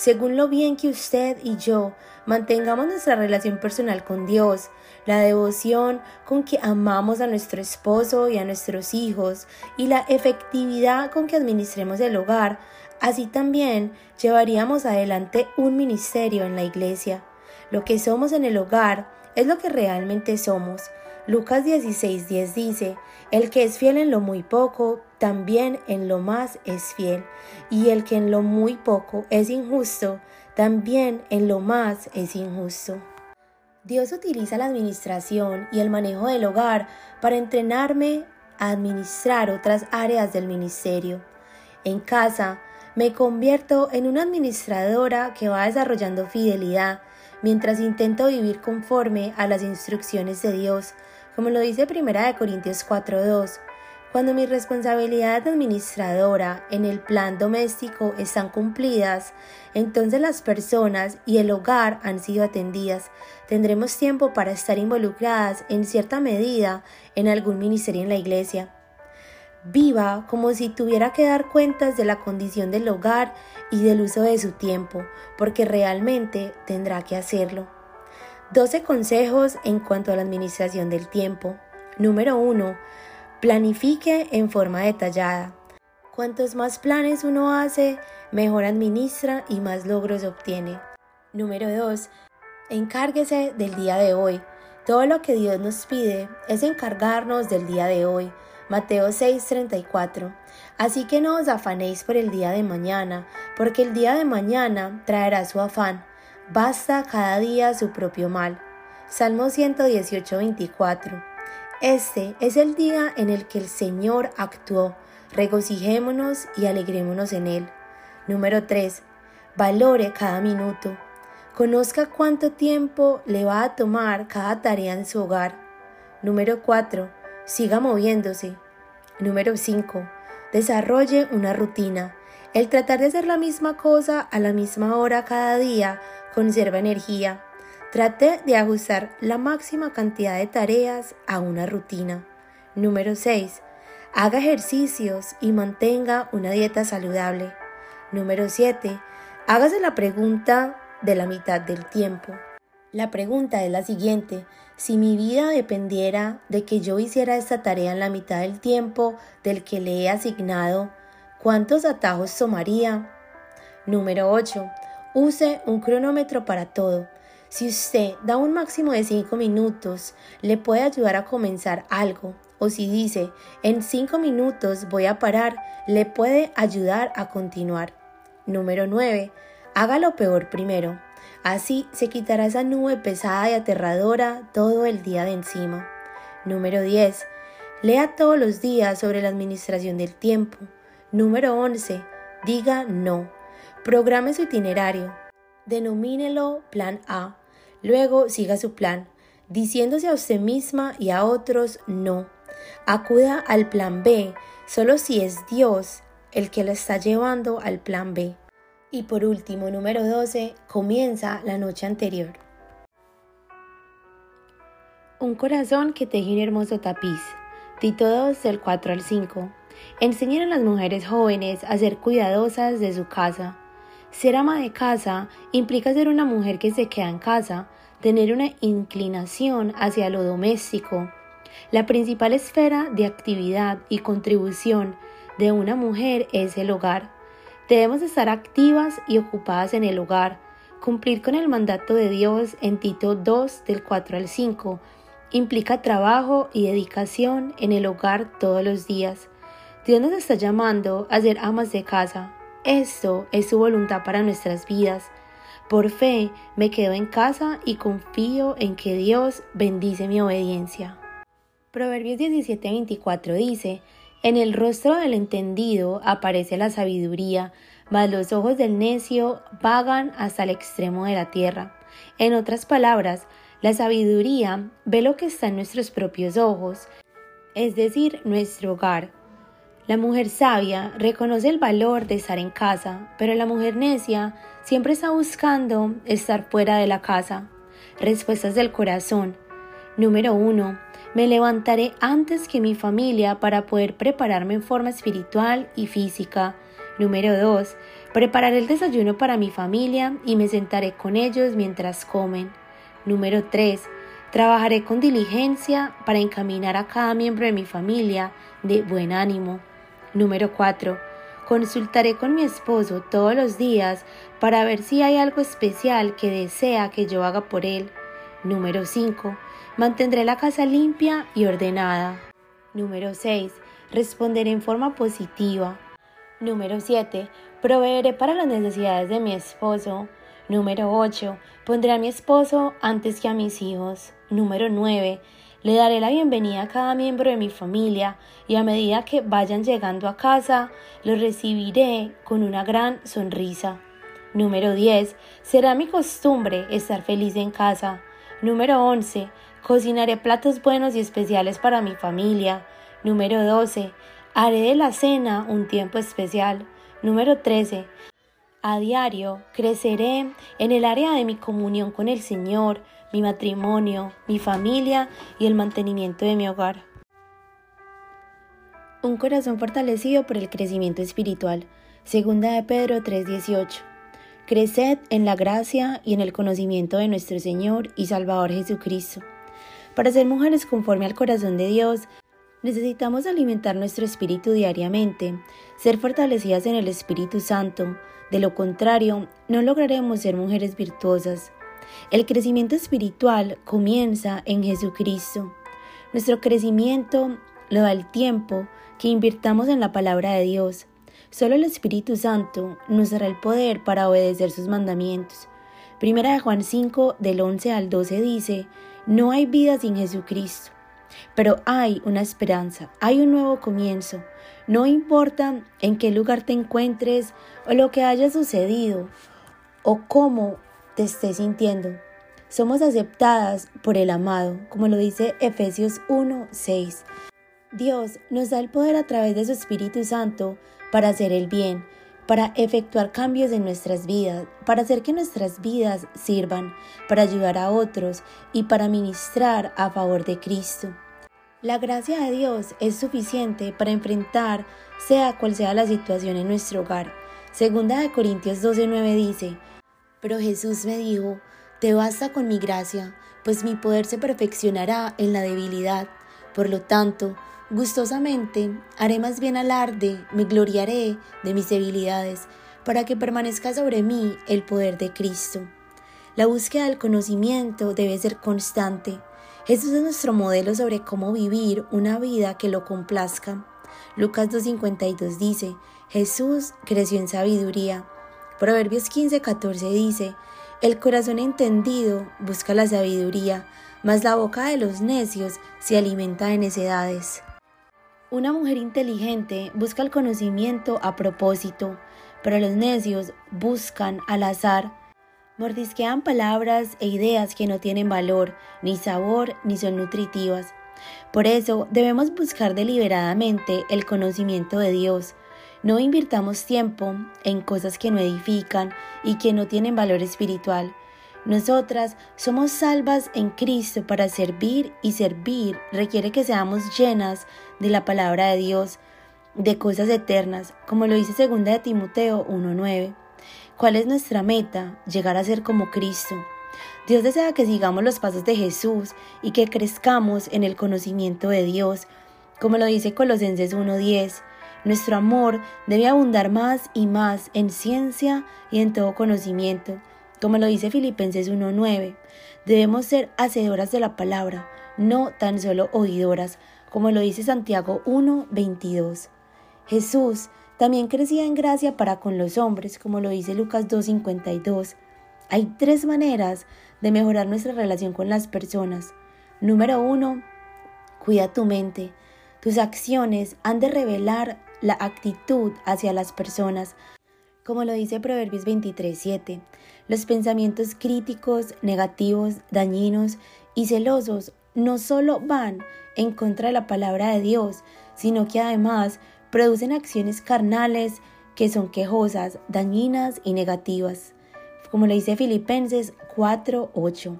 según lo bien que usted y yo mantengamos nuestra relación personal con Dios, la devoción con que amamos a nuestro esposo y a nuestros hijos y la efectividad con que administremos el hogar, así también llevaríamos adelante un ministerio en la iglesia. Lo que somos en el hogar es lo que realmente somos. Lucas 16:10 dice, el que es fiel en lo muy poco, también en lo más es fiel, y el que en lo muy poco es injusto, también en lo más es injusto. Dios utiliza la administración y el manejo del hogar para entrenarme a administrar otras áreas del ministerio. En casa, me convierto en una administradora que va desarrollando fidelidad, mientras intento vivir conforme a las instrucciones de Dios, como lo dice 1 Corintios 4.2. Cuando mis responsabilidades de administradora en el plan doméstico están cumplidas, entonces las personas y el hogar han sido atendidas. Tendremos tiempo para estar involucradas en cierta medida en algún ministerio en la iglesia. Viva como si tuviera que dar cuentas de la condición del hogar y del uso de su tiempo, porque realmente tendrá que hacerlo. 12 consejos en cuanto a la administración del tiempo. Número 1 Planifique en forma detallada. Cuantos más planes uno hace, mejor administra y más logros obtiene. Número 2. Encárguese del día de hoy. Todo lo que Dios nos pide es encargarnos del día de hoy. Mateo 6:34. Así que no os afanéis por el día de mañana, porque el día de mañana traerá su afán. Basta cada día su propio mal. Salmo 118:24. Este es el día en el que el Señor actuó. Regocijémonos y alegrémonos en Él. Número 3. Valore cada minuto. Conozca cuánto tiempo le va a tomar cada tarea en su hogar. Número 4. Siga moviéndose. Número 5. Desarrolle una rutina. El tratar de hacer la misma cosa a la misma hora cada día conserva energía. Trate de ajustar la máxima cantidad de tareas a una rutina. Número 6. Haga ejercicios y mantenga una dieta saludable. Número 7. Hágase la pregunta de la mitad del tiempo. La pregunta es la siguiente. Si mi vida dependiera de que yo hiciera esta tarea en la mitad del tiempo del que le he asignado, ¿cuántos atajos tomaría? Número 8. Use un cronómetro para todo. Si usted da un máximo de 5 minutos, le puede ayudar a comenzar algo. O si dice, en 5 minutos voy a parar, le puede ayudar a continuar. Número 9. Haga lo peor primero. Así se quitará esa nube pesada y aterradora todo el día de encima. Número 10. Lea todos los días sobre la administración del tiempo. Número 11. Diga no. Programe su itinerario. Denomínelo Plan A. Luego siga su plan, diciéndose a usted misma y a otros no. Acuda al plan B, solo si es Dios el que lo está llevando al plan B. Y por último, número 12, comienza la noche anterior. Un corazón que teje un hermoso tapiz. Tito 2 del 4 al 5. Enseñan a las mujeres jóvenes a ser cuidadosas de su casa ser ama de casa implica ser una mujer que se queda en casa, tener una inclinación hacia lo doméstico. La principal esfera de actividad y contribución de una mujer es el hogar. Debemos estar activas y ocupadas en el hogar, cumplir con el mandato de Dios en Tito 2 del 4 al 5. Implica trabajo y dedicación en el hogar todos los días. Dios nos está llamando a ser amas de casa, esto es su voluntad para nuestras vidas. Por fe me quedo en casa y confío en que Dios bendice mi obediencia. Proverbios 17:24 dice, En el rostro del entendido aparece la sabiduría, mas los ojos del necio vagan hasta el extremo de la tierra. En otras palabras, la sabiduría ve lo que está en nuestros propios ojos, es decir, nuestro hogar la mujer sabia reconoce el valor de estar en casa, pero la mujer necia siempre está buscando estar fuera de la casa. Respuestas del corazón. Número 1. Me levantaré antes que mi familia para poder prepararme en forma espiritual y física. Número 2. Prepararé el desayuno para mi familia y me sentaré con ellos mientras comen. Número 3. Trabajaré con diligencia para encaminar a cada miembro de mi familia de buen ánimo. Número 4. Consultaré con mi esposo todos los días para ver si hay algo especial que desea que yo haga por él. Número 5. Mantendré la casa limpia y ordenada. Número 6. Responderé en forma positiva. Número 7. Proveeré para las necesidades de mi esposo. Número 8. Pondré a mi esposo antes que a mis hijos. Número 9. Le daré la bienvenida a cada miembro de mi familia y a medida que vayan llegando a casa, los recibiré con una gran sonrisa. Número 10. Será mi costumbre estar feliz en casa. Número 11. Cocinaré platos buenos y especiales para mi familia. Número 12. Haré de la cena un tiempo especial. Número 13. A diario creceré en el área de mi comunión con el Señor, mi matrimonio, mi familia y el mantenimiento de mi hogar. Un corazón fortalecido por el crecimiento espiritual. Segunda de Pedro 3:18. Creced en la gracia y en el conocimiento de nuestro Señor y Salvador Jesucristo. Para ser mujeres conforme al corazón de Dios, necesitamos alimentar nuestro espíritu diariamente, ser fortalecidas en el Espíritu Santo. De lo contrario, no lograremos ser mujeres virtuosas. El crecimiento espiritual comienza en Jesucristo. Nuestro crecimiento lo da el tiempo que invirtamos en la palabra de Dios. Solo el Espíritu Santo nos dará el poder para obedecer sus mandamientos. Primera de Juan 5 del 11 al 12 dice, no hay vida sin Jesucristo, pero hay una esperanza, hay un nuevo comienzo. No importa en qué lugar te encuentres o lo que haya sucedido o cómo te sintiendo. Somos aceptadas por el amado, como lo dice Efesios 1, 6. Dios nos da el poder a través de su Espíritu Santo para hacer el bien, para efectuar cambios en nuestras vidas, para hacer que nuestras vidas sirvan, para ayudar a otros y para ministrar a favor de Cristo. La gracia de Dios es suficiente para enfrentar sea cual sea la situación en nuestro hogar. Segunda de Corintios 12:9 dice, Pero Jesús me dijo, te basta con mi gracia, pues mi poder se perfeccionará en la debilidad. Por lo tanto, Gustosamente haré más bien alarde, me gloriaré de mis debilidades, para que permanezca sobre mí el poder de Cristo. La búsqueda del conocimiento debe ser constante. Jesús es nuestro modelo sobre cómo vivir una vida que lo complazca. Lucas 2.52 dice, Jesús creció en sabiduría. Proverbios 15.14 dice, el corazón entendido busca la sabiduría, mas la boca de los necios se alimenta de necedades. Una mujer inteligente busca el conocimiento a propósito, pero los necios buscan al azar. Mordisquean palabras e ideas que no tienen valor, ni sabor, ni son nutritivas. Por eso debemos buscar deliberadamente el conocimiento de Dios. No invirtamos tiempo en cosas que no edifican y que no tienen valor espiritual. Nosotras somos salvas en Cristo para servir y servir requiere que seamos llenas de la palabra de Dios, de cosas eternas, como lo dice 2 de Timoteo 1.9. ¿Cuál es nuestra meta? Llegar a ser como Cristo. Dios desea que sigamos los pasos de Jesús y que crezcamos en el conocimiento de Dios, como lo dice Colosenses 1.10. Nuestro amor debe abundar más y más en ciencia y en todo conocimiento como lo dice Filipenses 1.9, debemos ser hacedoras de la palabra, no tan solo oidoras, como lo dice Santiago 1.22. Jesús también crecía en gracia para con los hombres, como lo dice Lucas 2.52. Hay tres maneras de mejorar nuestra relación con las personas. Número uno, cuida tu mente. Tus acciones han de revelar la actitud hacia las personas, como lo dice Proverbios 23:7. Los pensamientos críticos, negativos, dañinos y celosos no solo van en contra de la palabra de Dios, sino que además producen acciones carnales que son quejosas, dañinas y negativas. Como le dice Filipenses 4:8.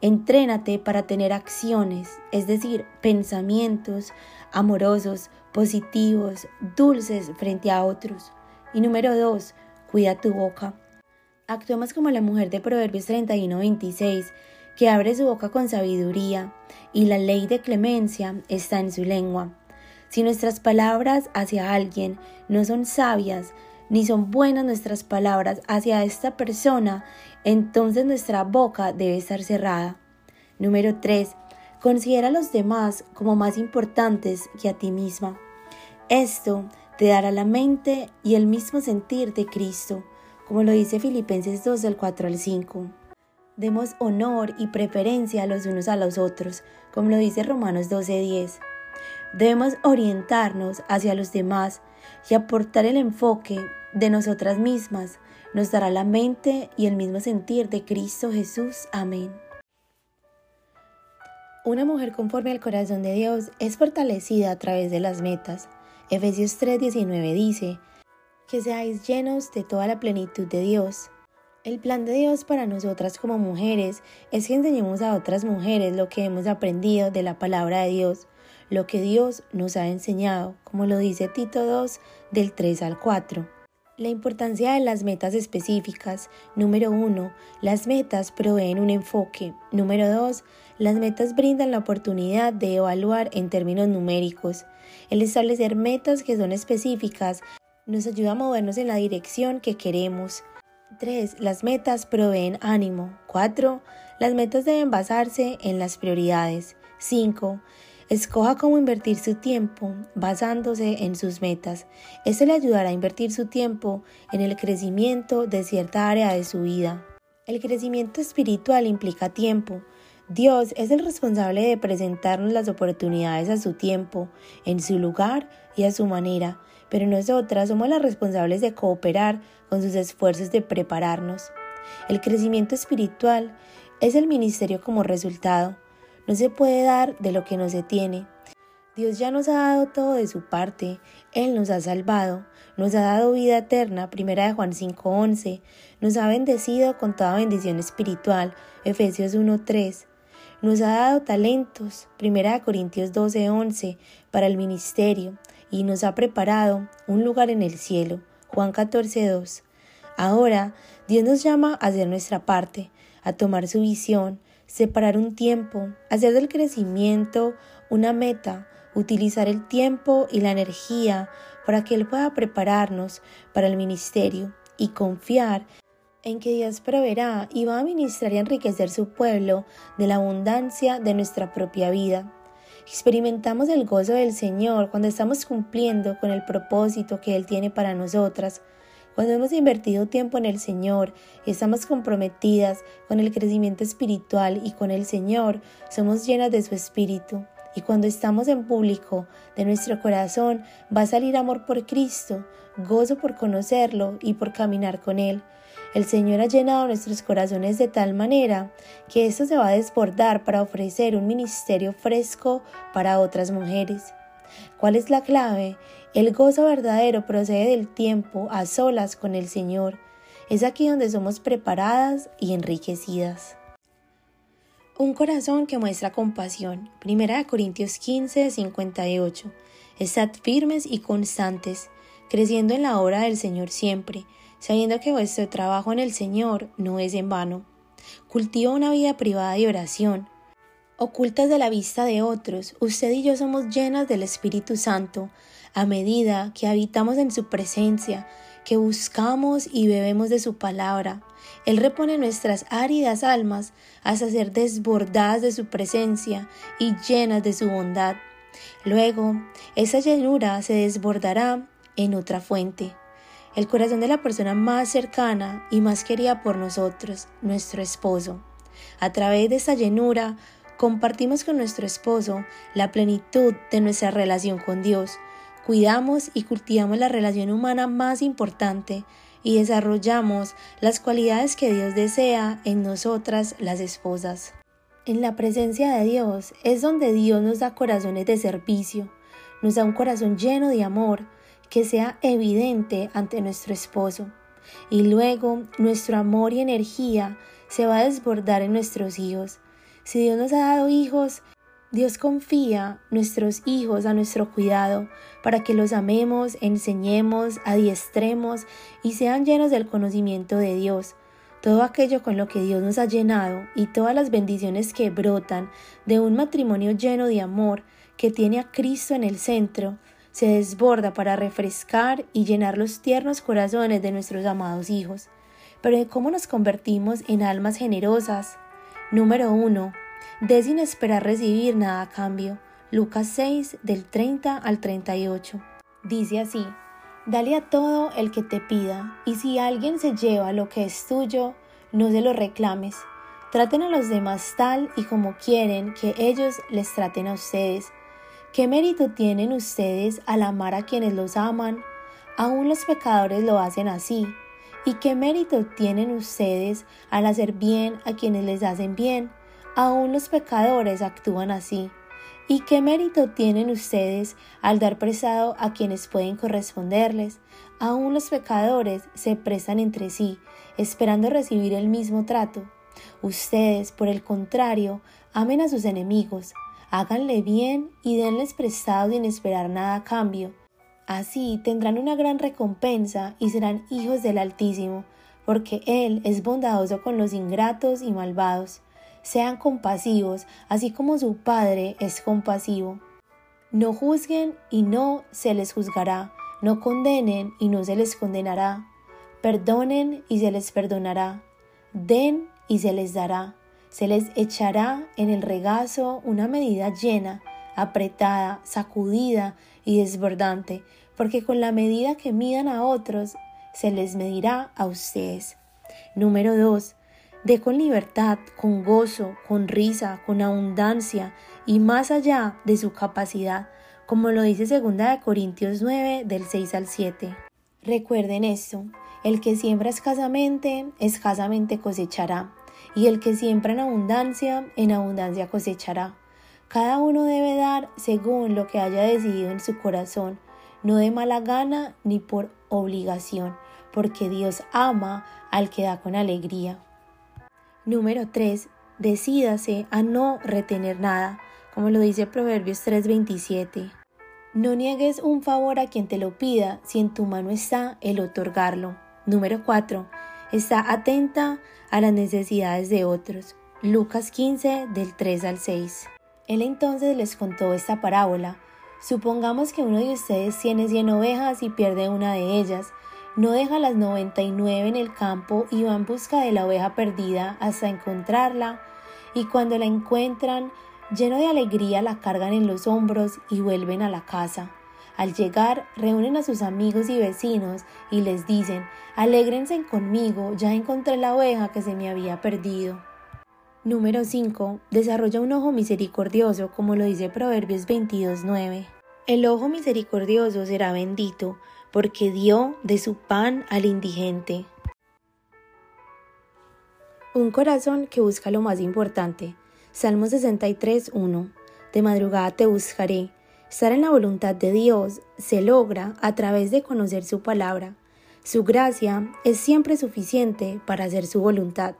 Entrénate para tener acciones, es decir, pensamientos amorosos, positivos, dulces frente a otros. Y número 2, cuida tu boca. Actuemos como la mujer de Proverbios 31-26, que abre su boca con sabiduría, y la ley de clemencia está en su lengua. Si nuestras palabras hacia alguien no son sabias, ni son buenas nuestras palabras hacia esta persona, entonces nuestra boca debe estar cerrada. Número 3. Considera a los demás como más importantes que a ti misma. Esto te dará la mente y el mismo sentir de Cristo como lo dice Filipenses 2 del 4 al 5. Demos honor y preferencia los unos a los otros, como lo dice Romanos 12:10. Debemos orientarnos hacia los demás y aportar el enfoque de nosotras mismas, nos dará la mente y el mismo sentir de Cristo Jesús. Amén. Una mujer conforme al corazón de Dios es fortalecida a través de las metas. Efesios 3:19 dice, que seáis llenos de toda la plenitud de Dios. El plan de Dios para nosotras como mujeres es que enseñemos a otras mujeres lo que hemos aprendido de la palabra de Dios, lo que Dios nos ha enseñado, como lo dice Tito 2 del 3 al 4. La importancia de las metas específicas. Número 1. Las metas proveen un enfoque. Número 2. Las metas brindan la oportunidad de evaluar en términos numéricos. El establecer metas que son específicas nos ayuda a movernos en la dirección que queremos. 3. Las metas proveen ánimo. 4. Las metas deben basarse en las prioridades. 5. Escoja cómo invertir su tiempo basándose en sus metas. Esto le ayudará a invertir su tiempo en el crecimiento de cierta área de su vida. El crecimiento espiritual implica tiempo. Dios es el responsable de presentarnos las oportunidades a su tiempo, en su lugar y a su manera, pero nosotras somos las responsables de cooperar con sus esfuerzos de prepararnos. El crecimiento espiritual es el ministerio como resultado. No se puede dar de lo que no se tiene. Dios ya nos ha dado todo de su parte. Él nos ha salvado, nos ha dado vida eterna, primera de Juan 5:11, nos ha bendecido con toda bendición espiritual, Efesios 1:3. Nos ha dado talentos, primera de Corintios 12:11, para el ministerio y nos ha preparado un lugar en el cielo, Juan 14:2. Ahora Dios nos llama a hacer nuestra parte, a tomar su visión, separar un tiempo, hacer del crecimiento una meta, utilizar el tiempo y la energía para que Él pueda prepararnos para el ministerio y confiar en que Dios proveerá y va a ministrar y enriquecer su pueblo de la abundancia de nuestra propia vida. Experimentamos el gozo del Señor cuando estamos cumpliendo con el propósito que Él tiene para nosotras. Cuando hemos invertido tiempo en el Señor y estamos comprometidas con el crecimiento espiritual y con el Señor, somos llenas de su Espíritu. Y cuando estamos en público, de nuestro corazón va a salir amor por Cristo, gozo por conocerlo y por caminar con Él. El Señor ha llenado nuestros corazones de tal manera que esto se va a desbordar para ofrecer un ministerio fresco para otras mujeres. ¿Cuál es la clave? El gozo verdadero procede del tiempo a solas con el Señor. Es aquí donde somos preparadas y enriquecidas. Un corazón que muestra compasión. Primera de Corintios 15, 58. Estad firmes y constantes, creciendo en la obra del Señor siempre, sabiendo que vuestro trabajo en el Señor no es en vano. Cultiva una vida privada de oración. Ocultas de la vista de otros, usted y yo somos llenas del Espíritu Santo a medida que habitamos en su presencia, que buscamos y bebemos de su palabra. Él repone nuestras áridas almas hasta ser desbordadas de su presencia y llenas de su bondad. Luego, esa llenura se desbordará en otra fuente el corazón de la persona más cercana y más querida por nosotros, nuestro esposo. A través de esta llenura, compartimos con nuestro esposo la plenitud de nuestra relación con Dios, cuidamos y cultivamos la relación humana más importante y desarrollamos las cualidades que Dios desea en nosotras las esposas. En la presencia de Dios es donde Dios nos da corazones de servicio, nos da un corazón lleno de amor, que sea evidente ante nuestro esposo. Y luego nuestro amor y energía se va a desbordar en nuestros hijos. Si Dios nos ha dado hijos, Dios confía nuestros hijos a nuestro cuidado para que los amemos, enseñemos, adiestremos y sean llenos del conocimiento de Dios. Todo aquello con lo que Dios nos ha llenado y todas las bendiciones que brotan de un matrimonio lleno de amor que tiene a Cristo en el centro, se desborda para refrescar y llenar los tiernos corazones de nuestros amados hijos. Pero cómo nos convertimos en almas generosas? Número 1. De sin esperar recibir nada a cambio. Lucas 6 del 30 al 38. Dice así, Dale a todo el que te pida, y si alguien se lleva lo que es tuyo, no se lo reclames. Traten a los demás tal y como quieren que ellos les traten a ustedes ¿Qué mérito tienen ustedes al amar a quienes los aman? Aún los pecadores lo hacen así. ¿Y qué mérito tienen ustedes al hacer bien a quienes les hacen bien? Aún los pecadores actúan así. ¿Y qué mérito tienen ustedes al dar prestado a quienes pueden corresponderles? Aún los pecadores se prestan entre sí, esperando recibir el mismo trato. Ustedes, por el contrario, amen a sus enemigos, háganle bien y denles prestado sin esperar nada a cambio. Así tendrán una gran recompensa y serán hijos del Altísimo, porque Él es bondadoso con los ingratos y malvados. Sean compasivos, así como su Padre es compasivo. No juzguen y no se les juzgará, no condenen y no se les condenará. Perdonen y se les perdonará. Den y se les dará. Se les echará en el regazo una medida llena, apretada, sacudida y desbordante, porque con la medida que midan a otros, se les medirá a ustedes. Número 2. De con libertad, con gozo, con risa, con abundancia y más allá de su capacidad, como lo dice 2 Corintios 9 del 6 al 7. Recuerden esto, el que siembra escasamente, escasamente cosechará, y el que siembra en abundancia, en abundancia cosechará. Cada uno debe dar según lo que haya decidido en su corazón, no de mala gana ni por obligación, porque Dios ama al que da con alegría. Número 3. Decídase a no retener nada, como lo dice Proverbios 3:27. No niegues un favor a quien te lo pida si en tu mano está el otorgarlo. Número 4. Está atenta a las necesidades de otros. Lucas 15 del 3 al 6. Él entonces les contó esta parábola. Supongamos que uno de ustedes tiene 100 ovejas y pierde una de ellas. No deja las 99 en el campo y va en busca de la oveja perdida hasta encontrarla. Y cuando la encuentran, lleno de alegría la cargan en los hombros y vuelven a la casa. Al llegar, reúnen a sus amigos y vecinos y les dicen, alégrense conmigo, ya encontré la oveja que se me había perdido. Número 5. Desarrolla un ojo misericordioso, como lo dice Proverbios 22.9. El ojo misericordioso será bendito, porque dio de su pan al indigente. Un corazón que busca lo más importante. Salmo 63.1. De madrugada te buscaré Estar en la voluntad de Dios se logra a través de conocer su palabra. Su gracia es siempre suficiente para hacer su voluntad.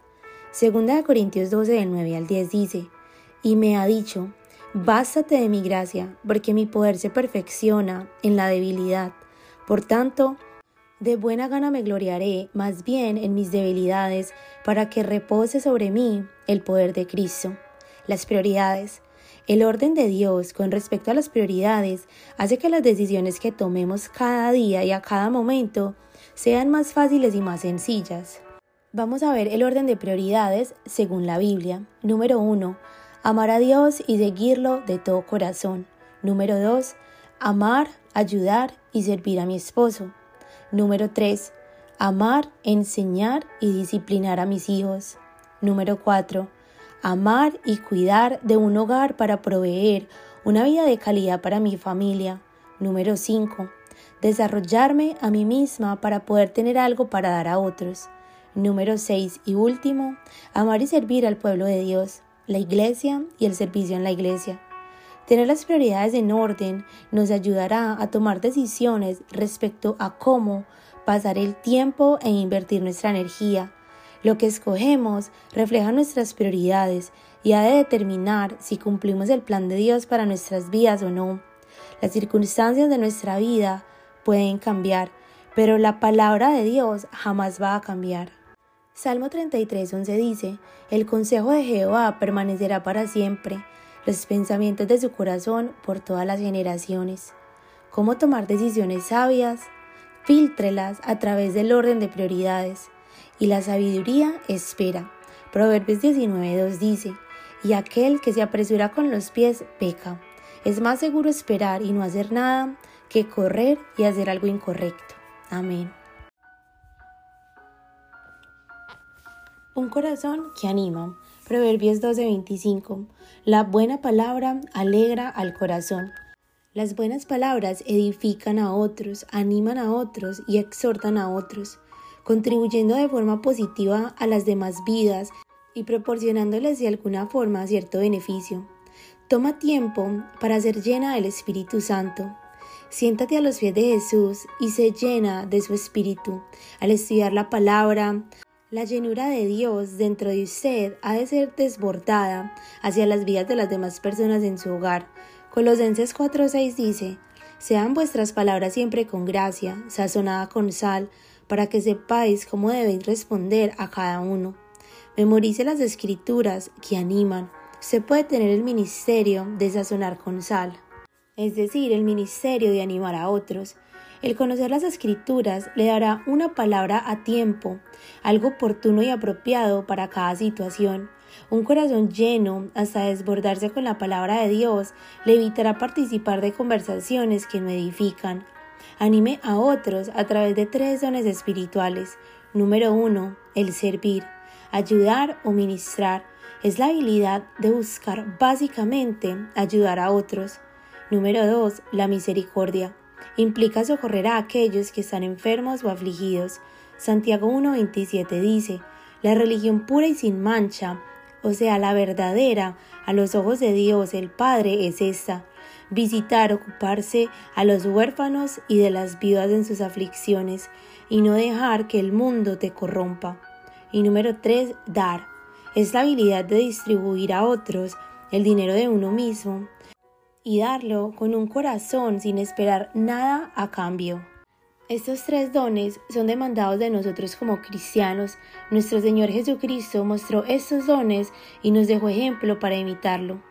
Segunda de Corintios 12 del 9 al 10 dice, y me ha dicho, bástate de mi gracia, porque mi poder se perfecciona en la debilidad. Por tanto, de buena gana me gloriaré más bien en mis debilidades, para que repose sobre mí el poder de Cristo. Las prioridades. El orden de Dios con respecto a las prioridades hace que las decisiones que tomemos cada día y a cada momento sean más fáciles y más sencillas. Vamos a ver el orden de prioridades según la Biblia. Número 1. Amar a Dios y seguirlo de todo corazón. Número 2. Amar, ayudar y servir a mi esposo. Número 3. Amar, enseñar y disciplinar a mis hijos. Número 4 amar y cuidar de un hogar para proveer una vida de calidad para mi familia. Número 5. Desarrollarme a mí misma para poder tener algo para dar a otros. Número 6 y último, amar y servir al pueblo de Dios, la iglesia y el servicio en la iglesia. Tener las prioridades en orden nos ayudará a tomar decisiones respecto a cómo pasar el tiempo e invertir nuestra energía lo que escogemos refleja nuestras prioridades y ha de determinar si cumplimos el plan de Dios para nuestras vidas o no. Las circunstancias de nuestra vida pueden cambiar, pero la palabra de Dios jamás va a cambiar. Salmo 33, 11 dice, El consejo de Jehová permanecerá para siempre, los pensamientos de su corazón por todas las generaciones. ¿Cómo tomar decisiones sabias? Fíltrelas a través del orden de prioridades y la sabiduría espera. Proverbios 19.2 dice, y aquel que se apresura con los pies peca. Es más seguro esperar y no hacer nada que correr y hacer algo incorrecto. Amén. Un corazón que anima. Proverbios 12:25. La buena palabra alegra al corazón. Las buenas palabras edifican a otros, animan a otros y exhortan a otros. Contribuyendo de forma positiva a las demás vidas y proporcionándoles de alguna forma cierto beneficio. Toma tiempo para ser llena del Espíritu Santo. Siéntate a los pies de Jesús y sé llena de su Espíritu. Al estudiar la palabra, la llenura de Dios dentro de usted ha de ser desbordada hacia las vidas de las demás personas en su hogar. Colosenses 4:6 dice, Sean vuestras palabras siempre con gracia, sazonada con sal, para que sepáis cómo debéis responder a cada uno. Memorice las escrituras que animan. Se puede tener el ministerio de sazonar con sal es decir, el ministerio de animar a otros. El conocer las escrituras le dará una palabra a tiempo, algo oportuno y apropiado para cada situación. Un corazón lleno hasta desbordarse con la palabra de Dios le evitará participar de conversaciones que no edifican. Anime a otros a través de tres dones espirituales. Número uno, el servir. Ayudar o ministrar es la habilidad de buscar básicamente ayudar a otros. Número 2. La misericordia. Implica socorrer a aquellos que están enfermos o afligidos. Santiago 1.27 dice, la religión pura y sin mancha, o sea, la verdadera, a los ojos de Dios el Padre es esta, visitar, ocuparse a los huérfanos y de las viudas en sus aflicciones, y no dejar que el mundo te corrompa. Y número 3, dar. Es la habilidad de distribuir a otros el dinero de uno mismo, y darlo con un corazón sin esperar nada a cambio. Estos tres dones son demandados de nosotros como cristianos. Nuestro Señor Jesucristo mostró estos dones y nos dejó ejemplo para imitarlo.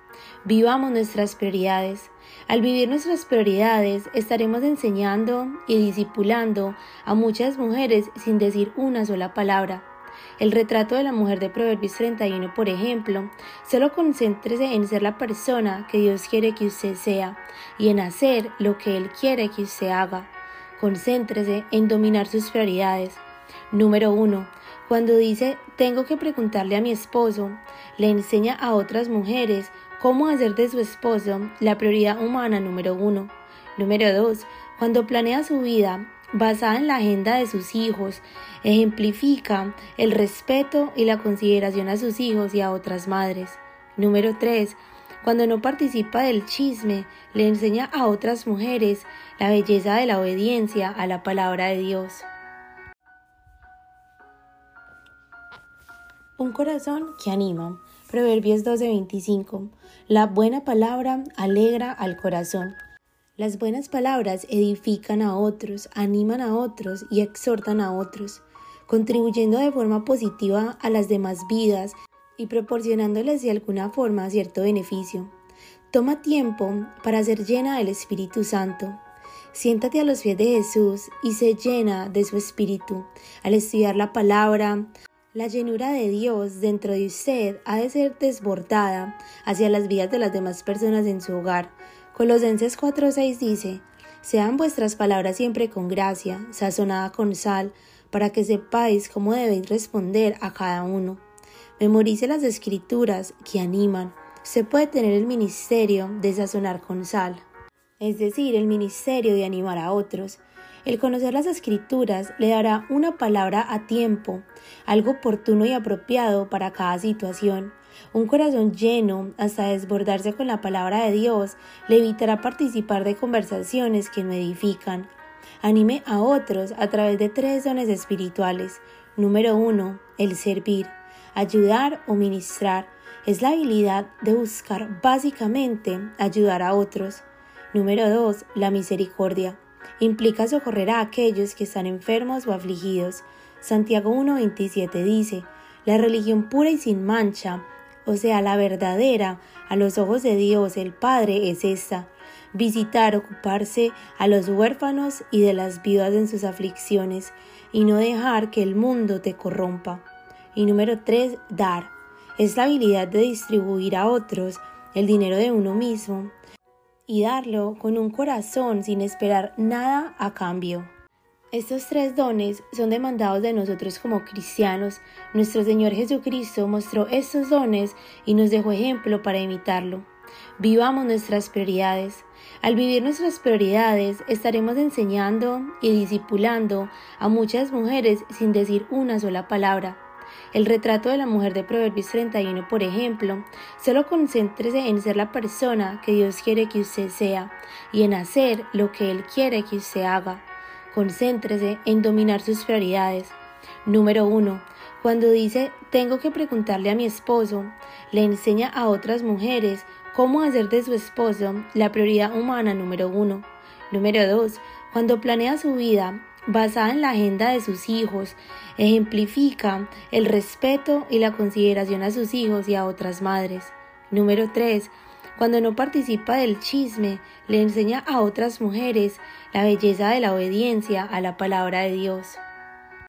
Vivamos nuestras prioridades. Al vivir nuestras prioridades estaremos enseñando y discipulando a muchas mujeres sin decir una sola palabra. El retrato de la mujer de Proverbios 31, por ejemplo, solo concéntrese en ser la persona que Dios quiere que usted sea y en hacer lo que Él quiere que usted haga. Concéntrese en dominar sus prioridades. Número 1. Cuando dice tengo que preguntarle a mi esposo, le enseña a otras mujeres cómo hacer de su esposo la prioridad humana número 1. Número 2. Cuando planea su vida, basada en la agenda de sus hijos, ejemplifica el respeto y la consideración a sus hijos y a otras madres. Número 3. Cuando no participa del chisme, le enseña a otras mujeres la belleza de la obediencia a la palabra de Dios. Un corazón que anima. Proverbios 12:25. La buena palabra alegra al corazón. Las buenas palabras edifican a otros, animan a otros y exhortan a otros, contribuyendo de forma positiva a las demás vidas y proporcionándoles de alguna forma cierto beneficio. Toma tiempo para ser llena del Espíritu Santo. Siéntate a los pies de Jesús y sé llena de su Espíritu. Al estudiar la palabra, la llenura de Dios dentro de usted ha de ser desbordada hacia las vidas de las demás personas en su hogar Colosenses 4:6 dice, Sean vuestras palabras siempre con gracia, sazonada con sal, para que sepáis cómo debéis responder a cada uno. Memorice las escrituras que animan. Se puede tener el ministerio de sazonar con sal, es decir, el ministerio de animar a otros. El conocer las escrituras le dará una palabra a tiempo, algo oportuno y apropiado para cada situación. Un corazón lleno hasta desbordarse con la palabra de Dios le evitará participar de conversaciones que no edifican. Anime a otros a través de tres dones espirituales. Número uno, el servir. Ayudar o ministrar es la habilidad de buscar básicamente ayudar a otros. Número dos, la misericordia. Implica socorrer a aquellos que están enfermos o afligidos. Santiago 1.27 dice, la religión pura y sin mancha o sea, la verdadera, a los ojos de Dios el Padre es esta, visitar, ocuparse a los huérfanos y de las viudas en sus aflicciones, y no dejar que el mundo te corrompa. Y número 3, dar. Es la habilidad de distribuir a otros el dinero de uno mismo y darlo con un corazón sin esperar nada a cambio. Estos tres dones son demandados de nosotros como cristianos. Nuestro Señor Jesucristo mostró estos dones y nos dejó ejemplo para imitarlo. Vivamos nuestras prioridades. Al vivir nuestras prioridades, estaremos enseñando y discipulando a muchas mujeres sin decir una sola palabra. El retrato de la mujer de Proverbios 31, por ejemplo, solo concéntrese en ser la persona que Dios quiere que usted sea y en hacer lo que Él quiere que usted haga. Concéntrese en dominar sus prioridades. Número 1. Cuando dice tengo que preguntarle a mi esposo, le enseña a otras mujeres cómo hacer de su esposo la prioridad humana número uno. Número 2. Cuando planea su vida basada en la agenda de sus hijos, ejemplifica el respeto y la consideración a sus hijos y a otras madres. Número 3. Cuando no participa del chisme, le enseña a otras mujeres la belleza de la obediencia a la palabra de Dios.